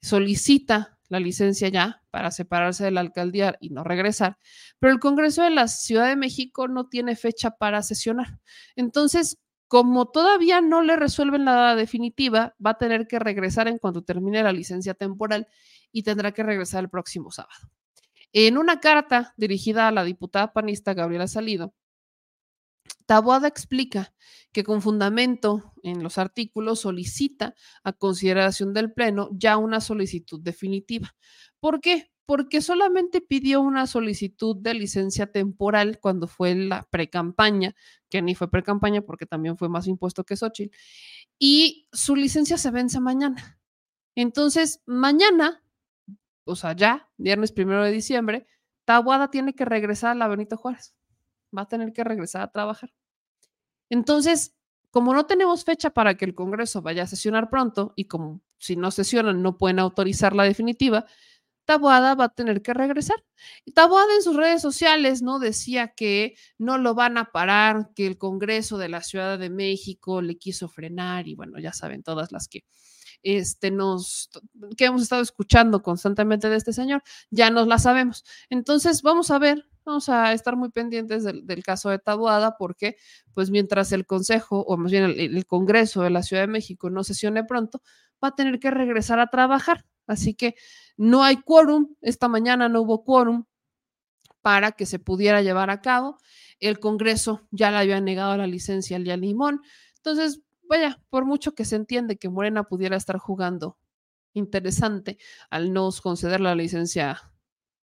A: Solicita la licencia ya para separarse de la alcaldía y no regresar, pero el Congreso de la Ciudad de México no tiene fecha para sesionar. Entonces, como todavía no le resuelven la definitiva, va a tener que regresar en cuanto termine la licencia temporal y tendrá que regresar el próximo sábado. En una carta dirigida a la diputada panista Gabriela Salido, Taboada explica que con fundamento en los artículos solicita a consideración del Pleno ya una solicitud definitiva. ¿Por qué? Porque solamente pidió una solicitud de licencia temporal cuando fue la precampaña, que ni fue precampaña porque también fue más impuesto que Xochitl, y su licencia se vence mañana. Entonces, mañana, o sea, ya, viernes primero de diciembre, Taboada tiene que regresar a la Benito Juárez. Va a tener que regresar a trabajar. Entonces, como no tenemos fecha para que el Congreso vaya a sesionar pronto y como si no sesionan no pueden autorizar la definitiva, Taboada va a tener que regresar. Taboada en sus redes sociales no decía que no lo van a parar, que el Congreso de la Ciudad de México le quiso frenar y bueno, ya saben todas las que este nos que hemos estado escuchando constantemente de este señor, ya nos la sabemos. Entonces, vamos a ver Vamos a estar muy pendientes del, caso de Taboada porque, pues mientras el Consejo, o más bien el, el Congreso de la Ciudad de México no sesione pronto, va a tener que regresar a trabajar. Así que no hay quórum, esta mañana no hubo quórum para que se pudiera llevar a cabo. El Congreso ya le había negado la licencia al Limón. Entonces, vaya, por mucho que se entiende que Morena pudiera estar jugando interesante al no conceder la licencia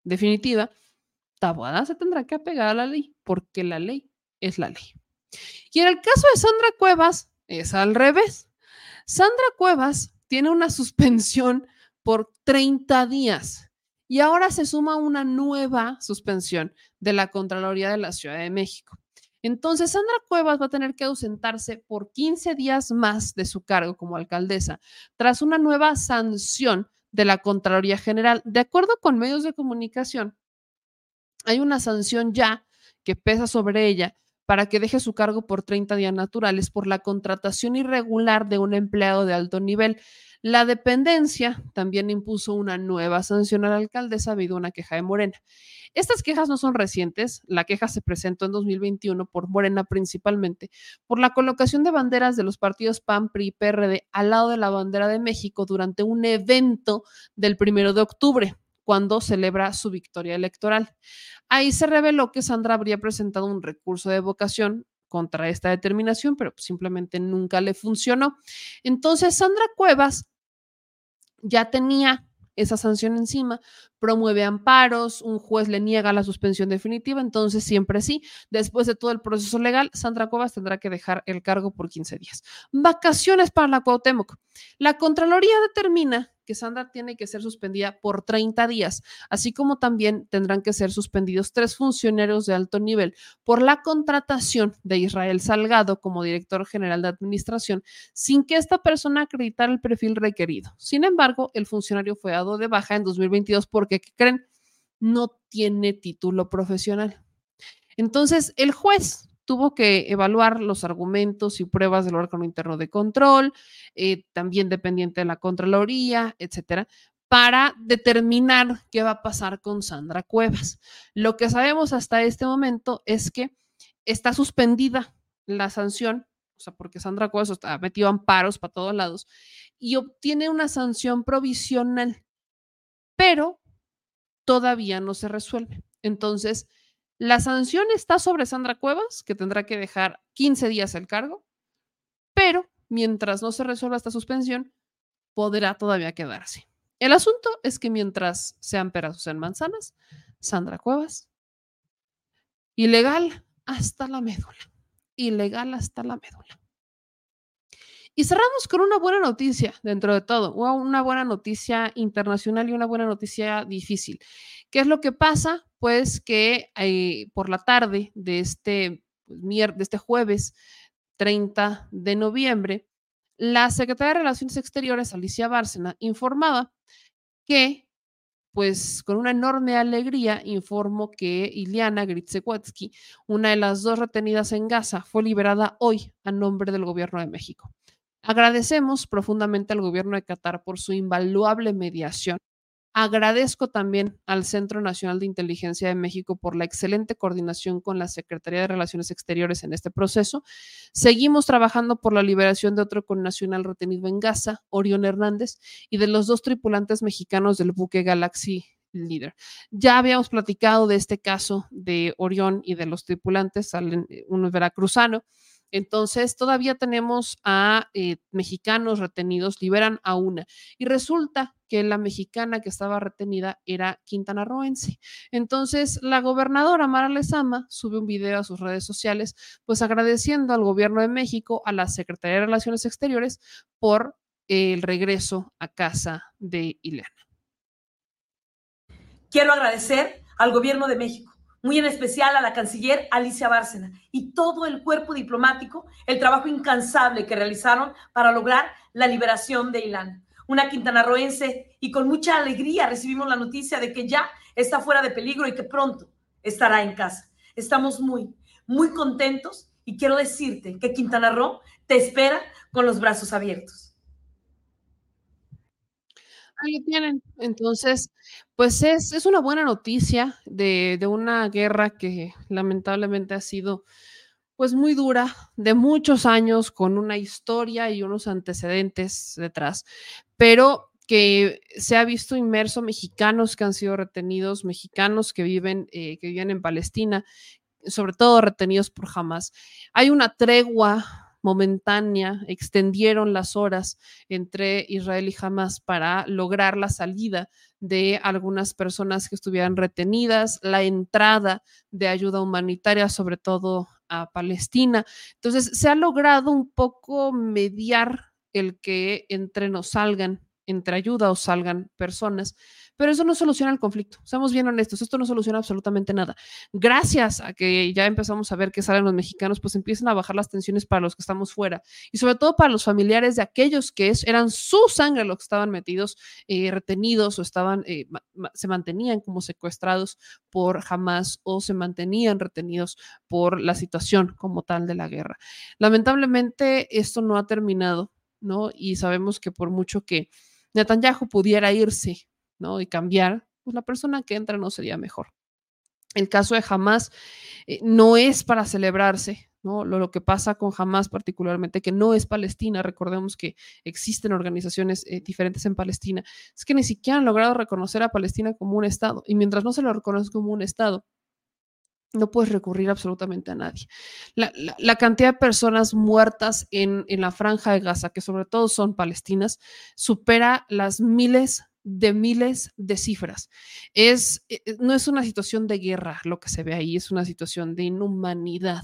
A: definitiva, Taboada se tendrá que apegar a la ley, porque la ley es la ley. Y en el caso de Sandra Cuevas, es al revés. Sandra Cuevas tiene una suspensión por 30 días y ahora se suma una nueva suspensión de la Contraloría de la Ciudad de México. Entonces, Sandra Cuevas va a tener que ausentarse por 15 días más de su cargo como alcaldesa, tras una nueva sanción de la Contraloría General. De acuerdo con medios de comunicación, hay una sanción ya que pesa sobre ella para que deje su cargo por 30 días naturales por la contratación irregular de un empleado de alto nivel. La dependencia también impuso una nueva sanción a la alcaldesa debido a una queja de Morena. Estas quejas no son recientes, la queja se presentó en 2021 por Morena principalmente, por la colocación de banderas de los partidos PAN, PRI y PRD al lado de la bandera de México durante un evento del primero de octubre cuando celebra su victoria electoral. Ahí se reveló que Sandra habría presentado un recurso de vocación contra esta determinación, pero simplemente nunca le funcionó. Entonces, Sandra Cuevas ya tenía esa sanción encima, promueve amparos, un juez le niega la suspensión definitiva, entonces siempre sí, después de todo el proceso legal, Sandra Cuevas tendrá que dejar el cargo por 15 días. Vacaciones para la Cuauhtémoc. La Contraloría determina que Sandra tiene que ser suspendida por 30 días, así como también tendrán que ser suspendidos tres funcionarios de alto nivel por la contratación de Israel Salgado como director general de administración sin que esta persona acreditara el perfil requerido. Sin embargo, el funcionario fue dado de baja en 2022 porque, ¿qué creen? No tiene título profesional. Entonces, el juez tuvo que evaluar los argumentos y pruebas del órgano interno de control, eh, también dependiente de la Contraloría, etcétera, para determinar qué va a pasar con Sandra Cuevas. Lo que sabemos hasta este momento es que está suspendida la sanción, o sea, porque Sandra Cuevas está metido amparos para todos lados, y obtiene una sanción provisional, pero todavía no se resuelve. Entonces, la sanción está sobre Sandra Cuevas, que tendrá que dejar 15 días el cargo, pero mientras no se resuelva esta suspensión, podrá todavía quedarse. El asunto es que mientras sean peras o sean manzanas, Sandra Cuevas, ilegal hasta la médula, ilegal hasta la médula. Y cerramos con una buena noticia dentro de todo, una buena noticia internacional y una buena noticia difícil. ¿Qué es lo que pasa? Pues que eh, por la tarde de este, pues, de este jueves 30 de noviembre, la secretaria de Relaciones Exteriores, Alicia Bárcena, informaba que, pues con una enorme alegría, informó que Iliana Gritsewetsky, una de las dos retenidas en Gaza, fue liberada hoy a nombre del gobierno de México. Agradecemos profundamente al gobierno de Qatar por su invaluable mediación. Agradezco también al Centro Nacional de Inteligencia de México por la excelente coordinación con la Secretaría de Relaciones Exteriores en este proceso. Seguimos trabajando por la liberación de otro connacional retenido en Gaza, Orión Hernández, y de los dos tripulantes mexicanos del buque Galaxy Leader. Ya habíamos platicado de este caso de Orión y de los tripulantes, eh, uno es veracruzano. Entonces, todavía tenemos a eh, mexicanos retenidos, liberan a una. Y resulta que la mexicana que estaba retenida era quintanarroense. Entonces, la gobernadora Mara Lezama sube un video a sus redes sociales, pues agradeciendo al gobierno de México, a la Secretaría de Relaciones Exteriores, por el regreso a casa de Ileana.
N: Quiero agradecer al gobierno de México, muy en especial a la canciller Alicia Bárcena y todo el cuerpo diplomático, el trabajo incansable que realizaron para lograr la liberación de Ilan. Una quintanarroense y con mucha alegría recibimos la noticia de que ya está fuera de peligro y que pronto estará en casa. Estamos muy, muy contentos y quiero decirte que Quintana Roo te espera con los brazos abiertos.
A: Lo tienen. Entonces, pues es, es una buena noticia de, de una guerra que lamentablemente ha sido pues muy dura, de muchos años, con una historia y unos antecedentes detrás, pero que se ha visto inmerso mexicanos que han sido retenidos, mexicanos que viven, eh, que viven en Palestina, sobre todo retenidos por Hamas. Hay una tregua momentánea, extendieron las horas entre Israel y Hamas para lograr la salida de algunas personas que estuvieran retenidas, la entrada de ayuda humanitaria, sobre todo a Palestina. Entonces, se ha logrado un poco mediar el que entre nos salgan, entre ayuda o salgan personas, pero eso no soluciona el conflicto. Seamos bien honestos, esto no soluciona absolutamente nada. Gracias a que ya empezamos a ver que salen los mexicanos, pues empiezan a bajar las tensiones para los que estamos fuera y sobre todo para los familiares de aquellos que eran su sangre los que estaban metidos, eh, retenidos o estaban, eh, se mantenían como secuestrados por Hamas o se mantenían retenidos por la situación como tal de la guerra. Lamentablemente esto no ha terminado, ¿no? Y sabemos que por mucho que Netanyahu pudiera irse, ¿no? Y cambiar, pues la persona que entra no sería mejor. El caso de Hamas eh, no es para celebrarse, ¿no? Lo, lo que pasa con Hamas particularmente, que no es Palestina, recordemos que existen organizaciones eh, diferentes en Palestina, es que ni siquiera han logrado reconocer a Palestina como un Estado. Y mientras no se lo reconoce como un Estado, no puedes recurrir absolutamente a nadie. La, la- la cantidad de personas muertas en, en la franja de Gaza, que sobre todo son palestinas, supera las miles de miles de cifras. Es, eh, eh, no es una situación de guerra lo que se ve ahí, es una situación de inhumanidad,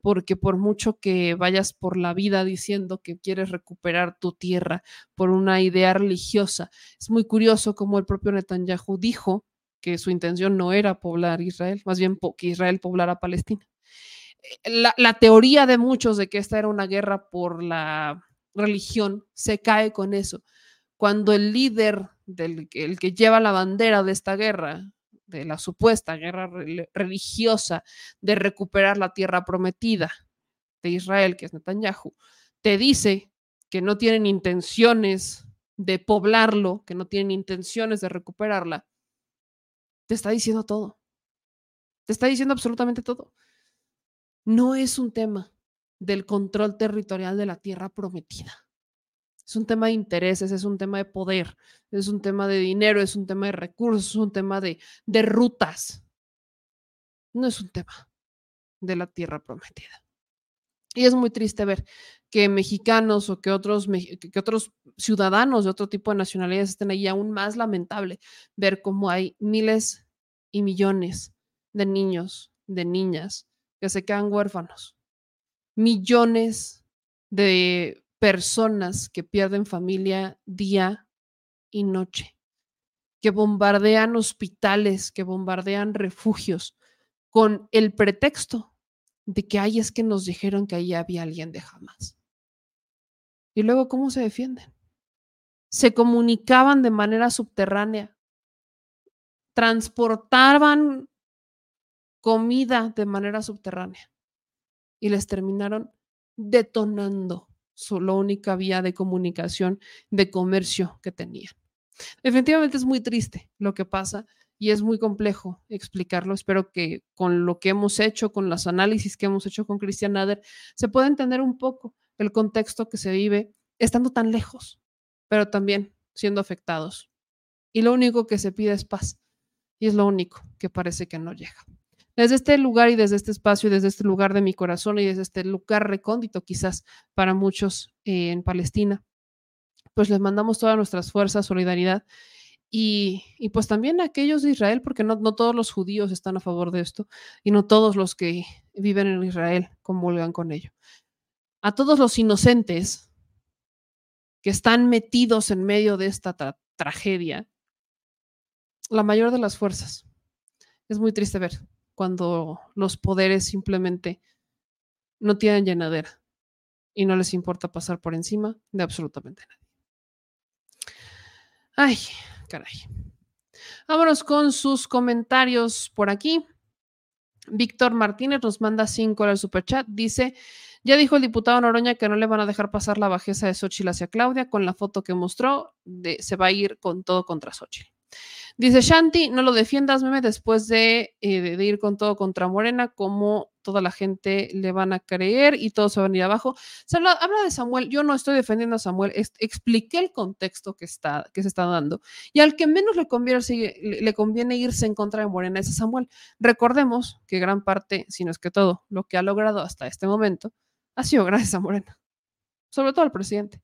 A: porque por mucho que vayas por la vida diciendo que quieres recuperar tu tierra por una idea religiosa, es muy curioso como el propio Netanyahu dijo que su intención no era poblar Israel, más bien que Israel poblara Palestina. Eh, La, la teoría de muchos de que esta era una guerra por la religión se cae con eso. Cuando el líder, del, que- el que lleva la bandera de esta guerra, de la supuesta guerra rel- religiosa de recuperar la tierra prometida de Israel, que es Netanyahu, te dice que no tienen intenciones de poblarlo, que no tienen intenciones de recuperarla, te está diciendo todo. Te está diciendo absolutamente todo. No es un tema del control territorial de la tierra prometida. Es un tema de intereses, es un tema de poder, es un tema de dinero, es un tema de recursos, es un tema de, de rutas. No es un tema de la tierra prometida. Y es muy triste ver que mexicanos o que otros, que otros ciudadanos de otro tipo de nacionalidades estén ahí. Aún más lamentable ver cómo hay miles y millones de niños, de niñas que se quedan huérfanos. Millones de personas que pierden familia día y noche, que bombardean hospitales, que bombardean refugios con el pretexto de que ahí es que nos dijeron que ahí había alguien de jamás. Y luego, ¿cómo se defienden? Se comunicaban de manera subterránea, transportaban comida de manera subterránea y les terminaron detonando la única vía de comunicación, de comercio que tenían. Definitivamente es muy triste lo que pasa y es muy complejo explicarlo. Espero que con lo que hemos hecho, con los análisis que hemos hecho con Christian Nader, se pueda entender un poco el contexto que se vive estando tan lejos, pero también siendo afectados. Y lo único que se pide es paz. Y es lo único que parece que no llega. Desde este lugar y desde este espacio, desde este lugar de mi corazón y desde este lugar recóndito quizás para muchos eh, en Palestina, pues les mandamos todas nuestras fuerzas, solidaridad y, y, pues también a aquellos de Israel, porque no, todos los judíos están a favor de esto y no todos los que viven en Israel comulgan con ello. A todos los inocentes que están metidos en medio de esta tra tragedia, la mayor de las fuerzas. Es muy triste ver cuando los poderes simplemente no tienen llenadera y no les importa pasar por encima de absolutamente nadie. Ay, caray. Vámonos con sus comentarios por aquí. Víctor Martínez nos manda cinco al superchat. Dice: Ya dijo el diputado Noroña que no le van a dejar pasar la bajeza de Xochitl hacia Claudia. Con la foto que mostró, de, se va a ir con todo contra Xochitl. Dice Shanti, no lo defiendas, meme, después de, eh, de, ir con todo contra Morena, como toda la gente le van a creer y todo se va a ir abajo. Se habla, habla de Samuel, yo no estoy defendiendo a Samuel, expliqué el contexto que, está, que se está dando. Y al que menos le conviene, le conviene irse en contra de Morena es a Samuel. Recordemos que gran parte, si no es que todo, lo que ha logrado hasta este momento ha sido gracias a Morena, sobre todo al presidente.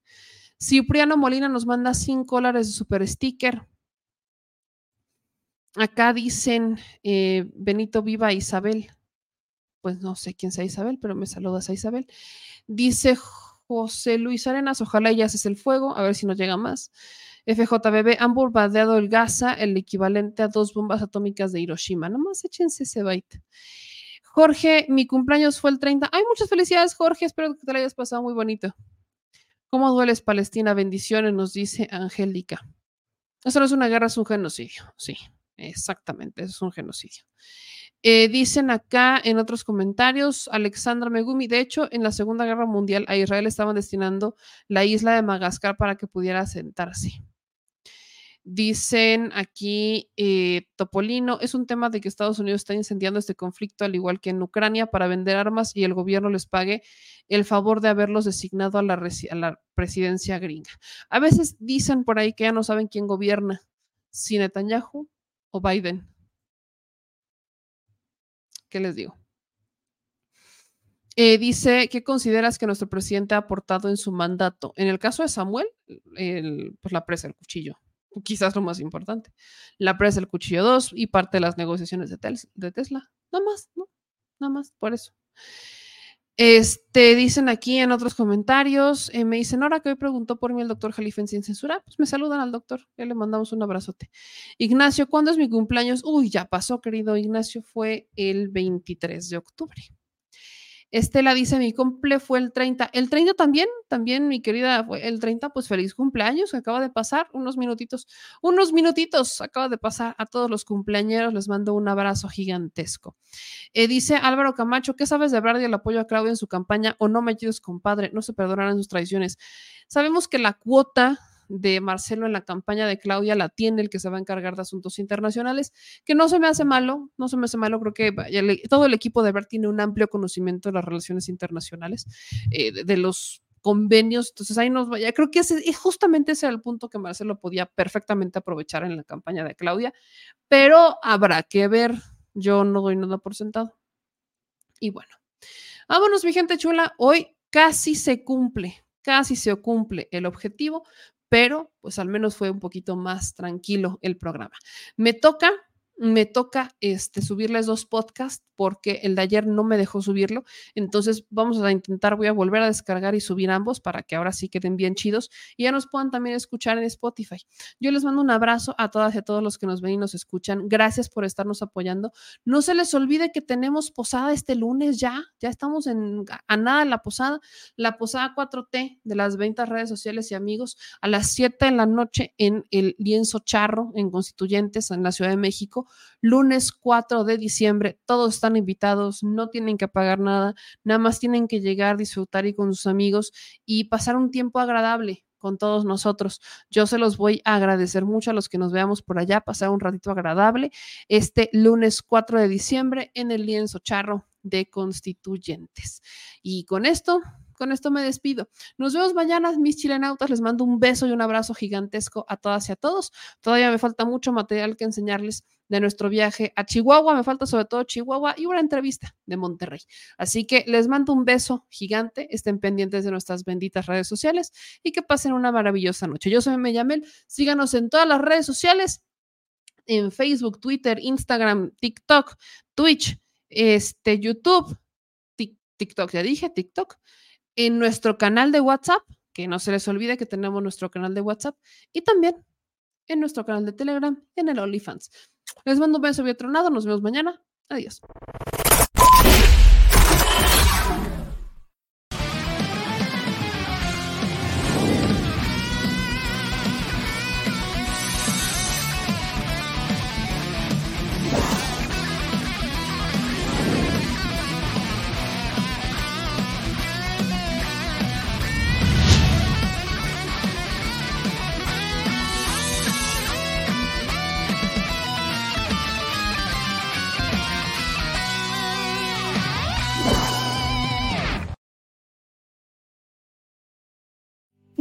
A: Cipriano Molina nos manda 5 dólares de super sticker. Acá dicen eh, Benito Viva Isabel. Pues no sé quién sea Isabel, pero me saludas a Isabel. Dice José Luis Arenas, ojalá ya haces el fuego, a ver si nos llega más. FJBB, han bombardeado el Gaza, el equivalente a dos bombas atómicas de Hiroshima. Nomás échense ese byte. Jorge, mi cumpleaños fue el 30. Ay, muchas felicidades, Jorge. Espero que te lo hayas pasado muy bonito. ¿Cómo dueles, Palestina? Bendiciones, nos dice Angélica. Eso no es una guerra, es un genocidio. Sí, Exactamente, eso es un genocidio. Eh, dicen acá en otros comentarios, Alexandra Megumi, de hecho, en la Segunda Guerra Mundial a Israel estaban destinando la isla de Madagascar para que pudiera asentarse. Dicen aquí eh, Topolino, es un tema de que Estados Unidos está incendiando este conflicto al igual que en Ucrania para vender armas y el gobierno les pague el favor de haberlos designado a la, a la presidencia gringa. A veces dicen por ahí que ya no saben quién gobierna, si Netanyahu o Biden. ¿Qué les digo? Eh, dice, ¿qué consideras que nuestro presidente ha aportado en su mandato? En el caso de Samuel, el, pues la presa del cuchillo, quizás lo más importante. La presa del cuchillo 2 y parte de las negociaciones de, de Tesla. Nada más, ¿no? Nada más por eso. Este, dicen aquí en otros comentarios, eh, me dicen, ahora que hoy preguntó por mí el doctor Jalifen sin censura, pues me saludan al doctor, ya le mandamos un abrazote. Ignacio, ¿cuándo es mi cumpleaños? Uy, ya pasó, querido Ignacio, fue el 23 de octubre. Estela dice, mi cumple fue el 30. El 30 también, también, mi querida, fue el 30, pues feliz cumpleaños, acaba de pasar, unos minutitos, unos minutitos, acaba de pasar a todos los cumpleañeros, les mando un abrazo gigantesco. Eh, dice Álvaro Camacho, ¿qué sabes de hablar del apoyo a Claudia en su campaña o no me ayudes, compadre? No se perdonarán sus traiciones. Sabemos que la cuota de Marcelo en la campaña de Claudia la tiene el que se va a encargar de asuntos internacionales, que no se me hace malo, no se me hace malo, creo que todo el equipo de ver tiene un amplio conocimiento de las relaciones internacionales, eh, de, de, los convenios, entonces ahí nos vaya, creo que ese, justamente ese era el punto que Marcelo podía perfectamente aprovechar en la campaña de Claudia, pero habrá que ver, yo no doy nada por sentado. Y bueno, vámonos mi gente chula, hoy casi se cumple, casi se cumple el objetivo, pero pues al menos fue un poquito más tranquilo el programa. Me toca, me toca este, subirles dos podcasts porque el de ayer no me dejó subirlo. Entonces vamos a intentar, voy a volver a descargar y subir ambos para que ahora sí queden bien chidos y ya nos puedan también escuchar en Spotify. Yo les mando un abrazo a todas y a todos los que nos ven y nos escuchan. Gracias por estarnos apoyando. No se les olvide que tenemos posada este lunes ya, ya estamos en, a nada la posada, la posada 4T de las 20 redes sociales y amigos a las 7 de la noche en el lienzo charro en Constituyentes en la Ciudad de México, lunes 4 de diciembre. Todos están invitados, no tienen que pagar nada, nada más tienen que llegar, disfrutar y con sus amigos y pasar un tiempo agradable con todos nosotros. Yo se los voy a agradecer mucho a los que nos veamos por allá, pasar un ratito agradable este lunes 4 de diciembre en el lienzo charro de constituyentes. Y con esto, con esto me despido. Nos vemos mañana, mis chilenautas. Les mando un beso y un abrazo gigantesco a todas y a todos. Todavía me falta mucho material que enseñarles de nuestro viaje a Chihuahua. Me falta sobre todo Chihuahua y una entrevista de Monterrey. Así que les mando un beso gigante. Estén pendientes de nuestras benditas redes sociales y que pasen una maravillosa noche. Yo soy Meyamel. Síganos en todas las redes sociales. En Facebook, Twitter, Instagram, TikTok, Twitch, este, YouTube, Tik- TikTok, ya dije, TikTok, en nuestro canal de WhatsApp, que no se les olvide que tenemos nuestro canal de WhatsApp, y también en nuestro canal de Telegram, en el OnlyFans. Les mando un beso bien tronado, nos vemos mañana. Adiós.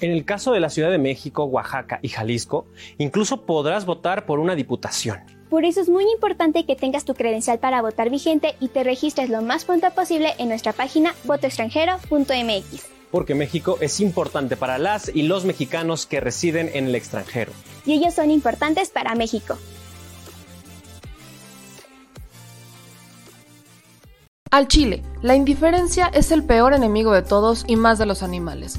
O: En el caso de la Ciudad de México, Oaxaca y Jalisco, incluso podrás votar por una diputación.
P: Por eso es muy importante que tengas tu credencial para votar vigente y te registres lo más pronto posible en nuestra página votoextranjero.mx.
O: Porque México es importante para las y los mexicanos que residen en el extranjero.
P: Y ellos son importantes para México.
A: Al Chile, la indiferencia es el peor enemigo de todos y más de los animales.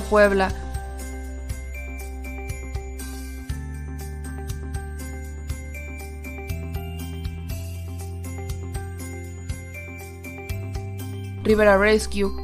A: Puebla. Rivera Rescue.